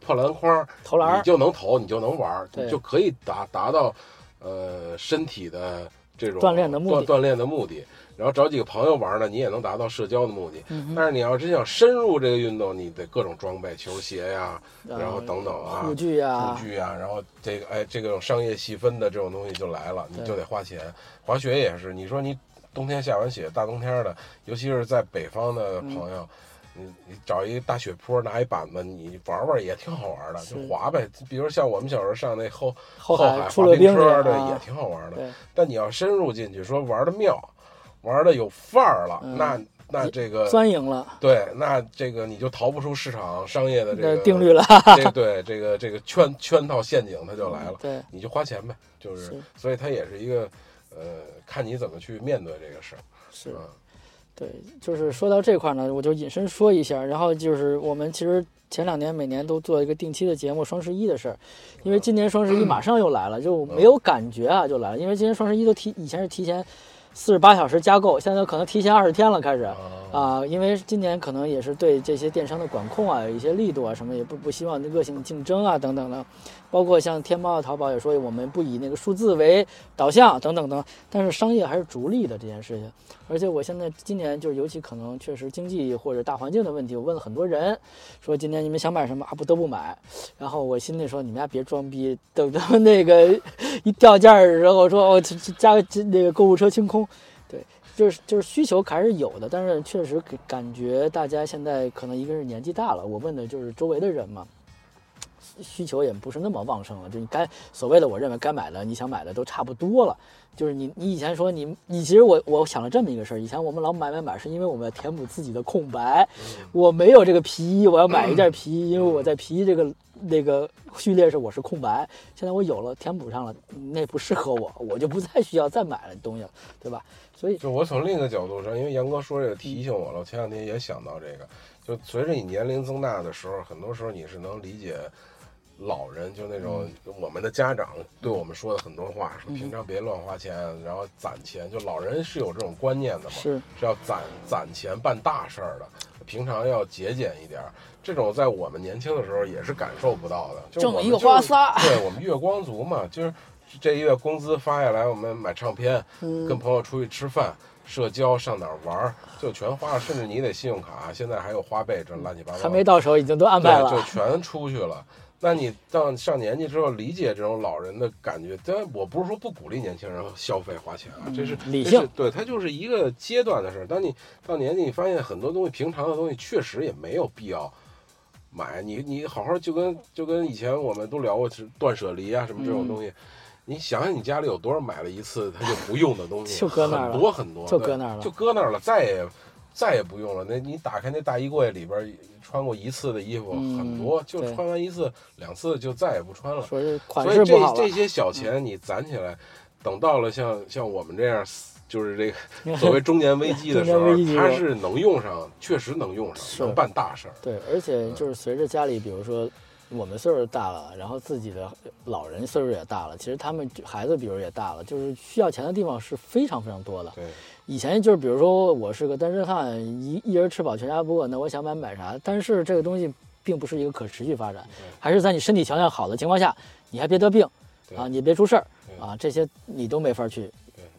破篮筐投篮，你就能投，你就能玩，你就可以达达到呃身体的这种锻炼的目的锻炼的目的。然后找几个朋友玩呢，你也能达到社交的目的。嗯。但是你要真想深入这个运动，你得各种装备，球鞋呀，然后等等啊，护具呀，护具呀，然后这个哎，这个商业细分的这种东西就来了，你就得花钱。滑雪也是，你说你。冬天下完雪，大冬天的，尤其是在北方的朋友，你你找一大雪坡，拿一板子，你玩玩也挺好玩的，就滑呗。比如像我们小时候上那后后海滑冰车，对，也挺好玩的。但你要深入进去，说玩的妙，玩的有范儿了，那那这个钻营了。对，那这个你就逃不出市场商业的这个定律了。这对这个这个圈圈套陷阱它就来了。对，你就花钱呗，就是，所以它也是一个。呃，看你怎么去面对这个事儿。是，对，就是说到这块呢，我就引申说一下。然后就是我们其实前两年每年都做一个定期的节目，双十一的事儿。因为今年双十一马上又来了，就没有感觉啊，就来了。因为今年双十一都提，以前是提前。四十八小时加购，现在可能提前二十天了，开始啊，因为今年可能也是对这些电商的管控啊，有一些力度啊，什么也不不希望恶性竞争啊，等等的，包括像天猫、淘宝也说我们不以那个数字为导向等等等，但是商业还是逐利的这件事情。而且我现在今年就是尤其可能确实经济或者大环境的问题，我问了很多人，说今年你们想买什么啊？不得不买。然后我心里说你们家别装逼，等他们那个一掉价的时候，说哦加个那个购物车清空。对，就是就是需求还是有的，但是确实感觉大家现在可能一个是年纪大了，我问的就是周围的人嘛。需求也不是那么旺盛了，就你该所谓的我认为该买的，你想买的都差不多了。就是你你以前说你你其实我我想了这么一个事儿，以前我们老买买买是因为我们要填补自己的空白，我没有这个皮衣，我要买一件皮衣，因为我在皮衣这个那个序列是我是空白，现在我有了填补上了，那不适合我，我就不再需要再买了东西了，对吧？所以就我从另一个角度上，因为杨哥说这个提醒我了，我前两天也想到这个，就随着你年龄增大的时候，很多时候你是能理解。老人就那种，我们的家长对我们说的很多话，说平常别乱花钱，然后攒钱。就老人是有这种观念的嘛，是是要攒攒钱办大事儿的，平常要节俭一点。这种在我们年轻的时候也是感受不到的，挣一个花仨。对我们月光族嘛，就是这一月工资发下来，我们买唱片，跟朋友出去吃饭、社交、上哪儿玩儿，就全花了。甚至你得信用卡，现在还有花呗，这乱七八糟。还没到手，已经都安排了，就全出去了。那你到上年纪之后，理解这种老人的感觉，但我不是说不鼓励年轻人消费花钱啊，这是理性，对它就是一个阶段的事儿。当你到年纪，你发现很多东西，平常的东西确实也没有必要买。你你好好就跟就跟以前我们都聊过是断舍离啊什么这种东西，你想想你家里有多少买了一次他就不用的东西，就搁那儿了，很多很多，就搁那儿了，就搁那儿了，再也。再也不用了。那你打开那大衣柜里边穿过一次的衣服很多，就穿完一次两次就再也不穿了。所以这这些小钱你攒起来，等到了像像我们这样，就是这个 所谓中年危机的时候，它是能用上，确实能用上，能办大事儿。对，而且就是随着家里，比如说。我们岁数大了，然后自己的老人岁数也大了，其实他们孩子比如也大了，就是需要钱的地方是非常非常多的。对，以前就是比如说我是个单身汉，一一人吃饱全家不饿，那我想买买啥？但是这个东西并不是一个可持续发展，还是在你身体条件好的情况下，你还别得病啊，你别出事儿啊，这些你都没法去。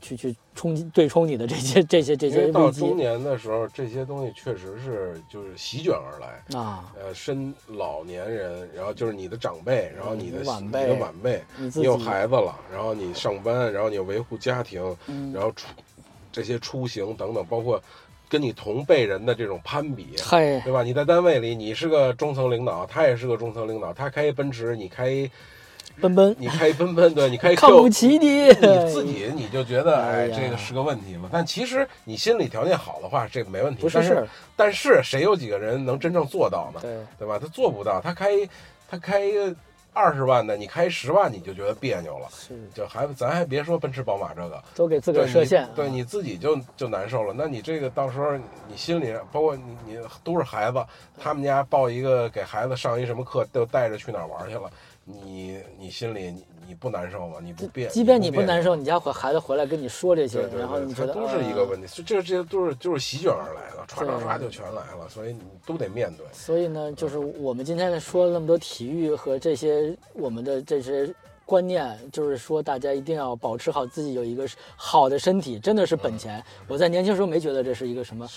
去去冲击对冲你的这些这些这些到中年的时候，这些东西确实是就是席卷而来啊。呃，身老年人，然后就是你的长辈，然后你的晚辈，你的晚辈，你有孩子了，然后你上班，然后你要维护家庭，然后出这些出行等等，包括跟你同辈人的这种攀比，对吧？你在单位里，你是个中层领导，他也是个中层领导，他开一奔驰，你开。奔奔，你开奔奔，对，你开看不起你，你自己你就觉得哎，这个是个问题嘛。但其实你心理条件好的话，这个没问题。不是，但是谁有几个人能真正做到呢？对，对吧？他做不到，他开他开一个二十万的，你开十万你就觉得别扭了。是，就还咱还别说奔驰宝马这个，都给自个儿设限，对你自己就就难受了。那你这个到时候你心里，包括你你都是孩子，他们家报一个给孩子上一什么课，都带着去哪儿玩去了。你你心里你你不难受吗？你不变，即便你不难受，你家孩子回来跟你说这些，然后你觉得都是一个问题，这这些都是就是席卷而来的，唰唰唰就全来了，所以你都得面对。所以呢，就是我们今天说了那么多体育和这些我们的这些观念，就是说大家一定要保持好自己有一个好的身体，真的是本钱。我在年轻时候没觉得这是一个什么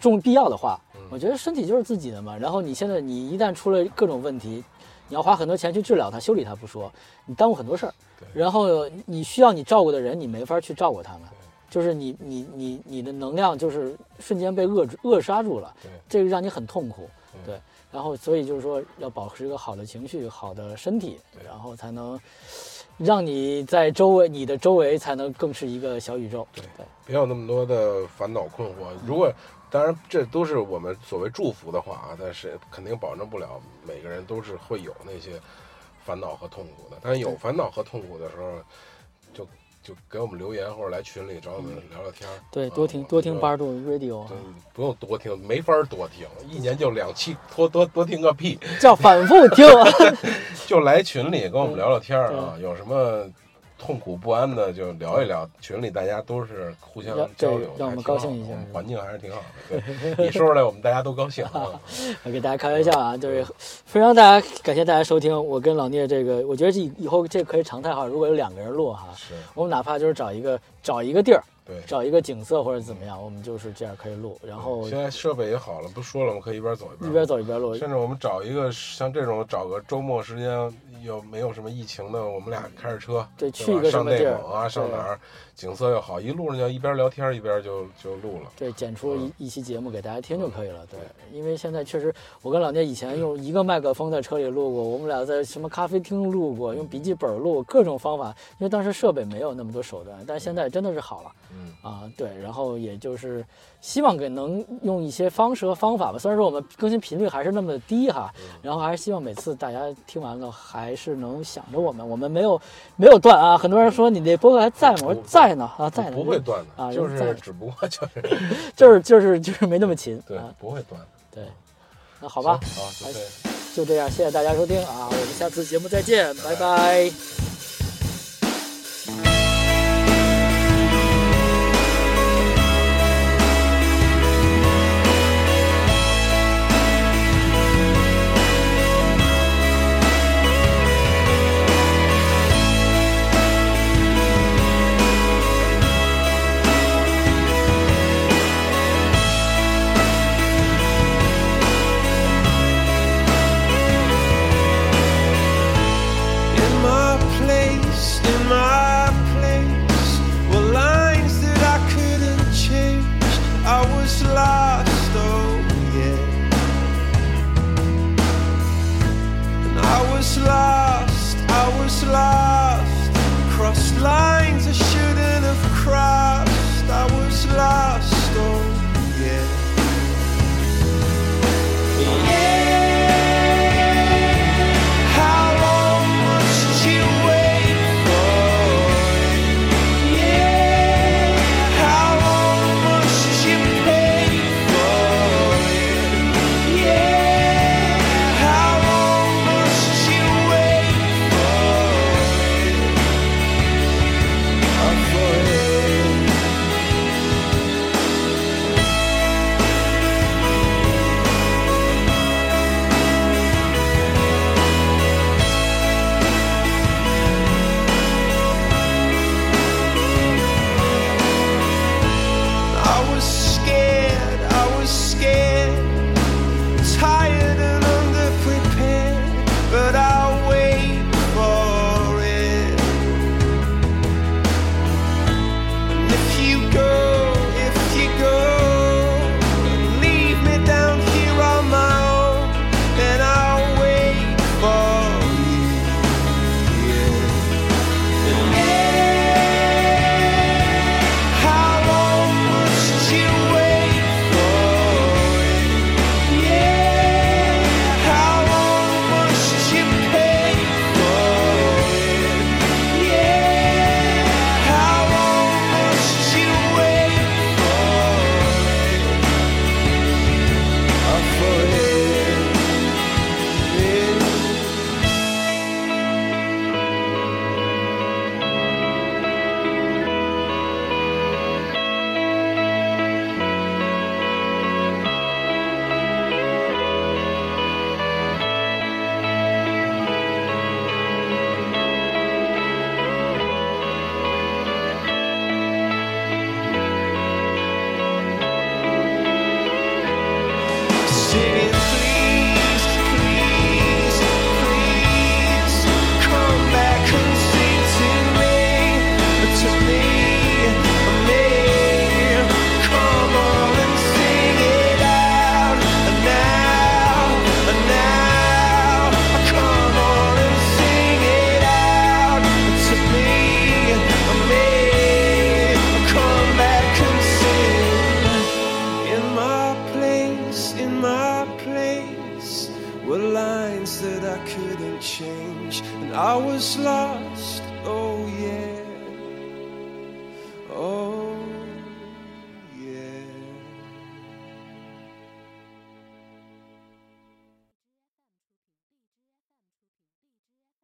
重必要的话，我觉得身体就是自己的嘛。然后你现在你一旦出了各种问题。你要花很多钱去治疗它、修理它不说，你耽误很多事儿。然后你需要你照顾的人，你没法去照顾他们，就是你你你你的能量就是瞬间被扼扼杀住了，这个让你很痛苦。对，然后所以就是说要保持一个好的情绪、好的身体，然后才能让你在周围你的周围才能更是一个小宇宙。对，别有那么多的烦恼困惑。如果当然，这都是我们所谓祝福的话啊，但是肯定保证不了每个人都是会有那些烦恼和痛苦的。但是有烦恼和痛苦的时候，就就给我们留言或者来群里找我们聊聊天儿。对，多听多听八度 radio。对，不用多听，没法多听，一年就两期，多多多听个屁！叫反复听，就来群里跟我们聊聊天儿啊，有什么？痛苦不安的就聊一聊，群里大家都是互相交流，让我们高兴一下，环境还是挺好的。对，你说出来，我们大家都高兴。我 给大家开玩笑啊，就是非常大家感谢大家收听。我跟老聂这个，我觉得这以后这可以常态化。如果有两个人录哈，是我们哪怕就是找一个找一个地儿。对，找一个景色或者怎么样，我们就是这样可以录。然后现在设备也好了，不说了我们？可以一边走一边一边走一边录。甚至我们找一个像这种找个周末时间，又没有什么疫情的，我们俩开着车，对，去一个上内蒙啊，上哪儿，景色又好，一路上就一边聊天一边就就录了。对，剪出一一期节目给大家听就可以了。对，因为现在确实，我跟老聂以前用一个麦克风在车里录过，我们俩在什么咖啡厅录过，用笔记本录，各种方法。因为当时设备没有那么多手段，但是现在真的是好了。嗯啊，对，然后也就是希望给能用一些方式和方法吧。虽然说我们更新频率还是那么低哈，然后还是希望每次大家听完了还是能想着我们。我们没有没有断啊，很多人说你那博客还在吗？我说在。在呢啊在呢不会断的啊就是只不过就是 就是就是就是没那么勤对不会断的对那好吧啊就这样谢谢大家收听啊我们下次节目再见拜拜。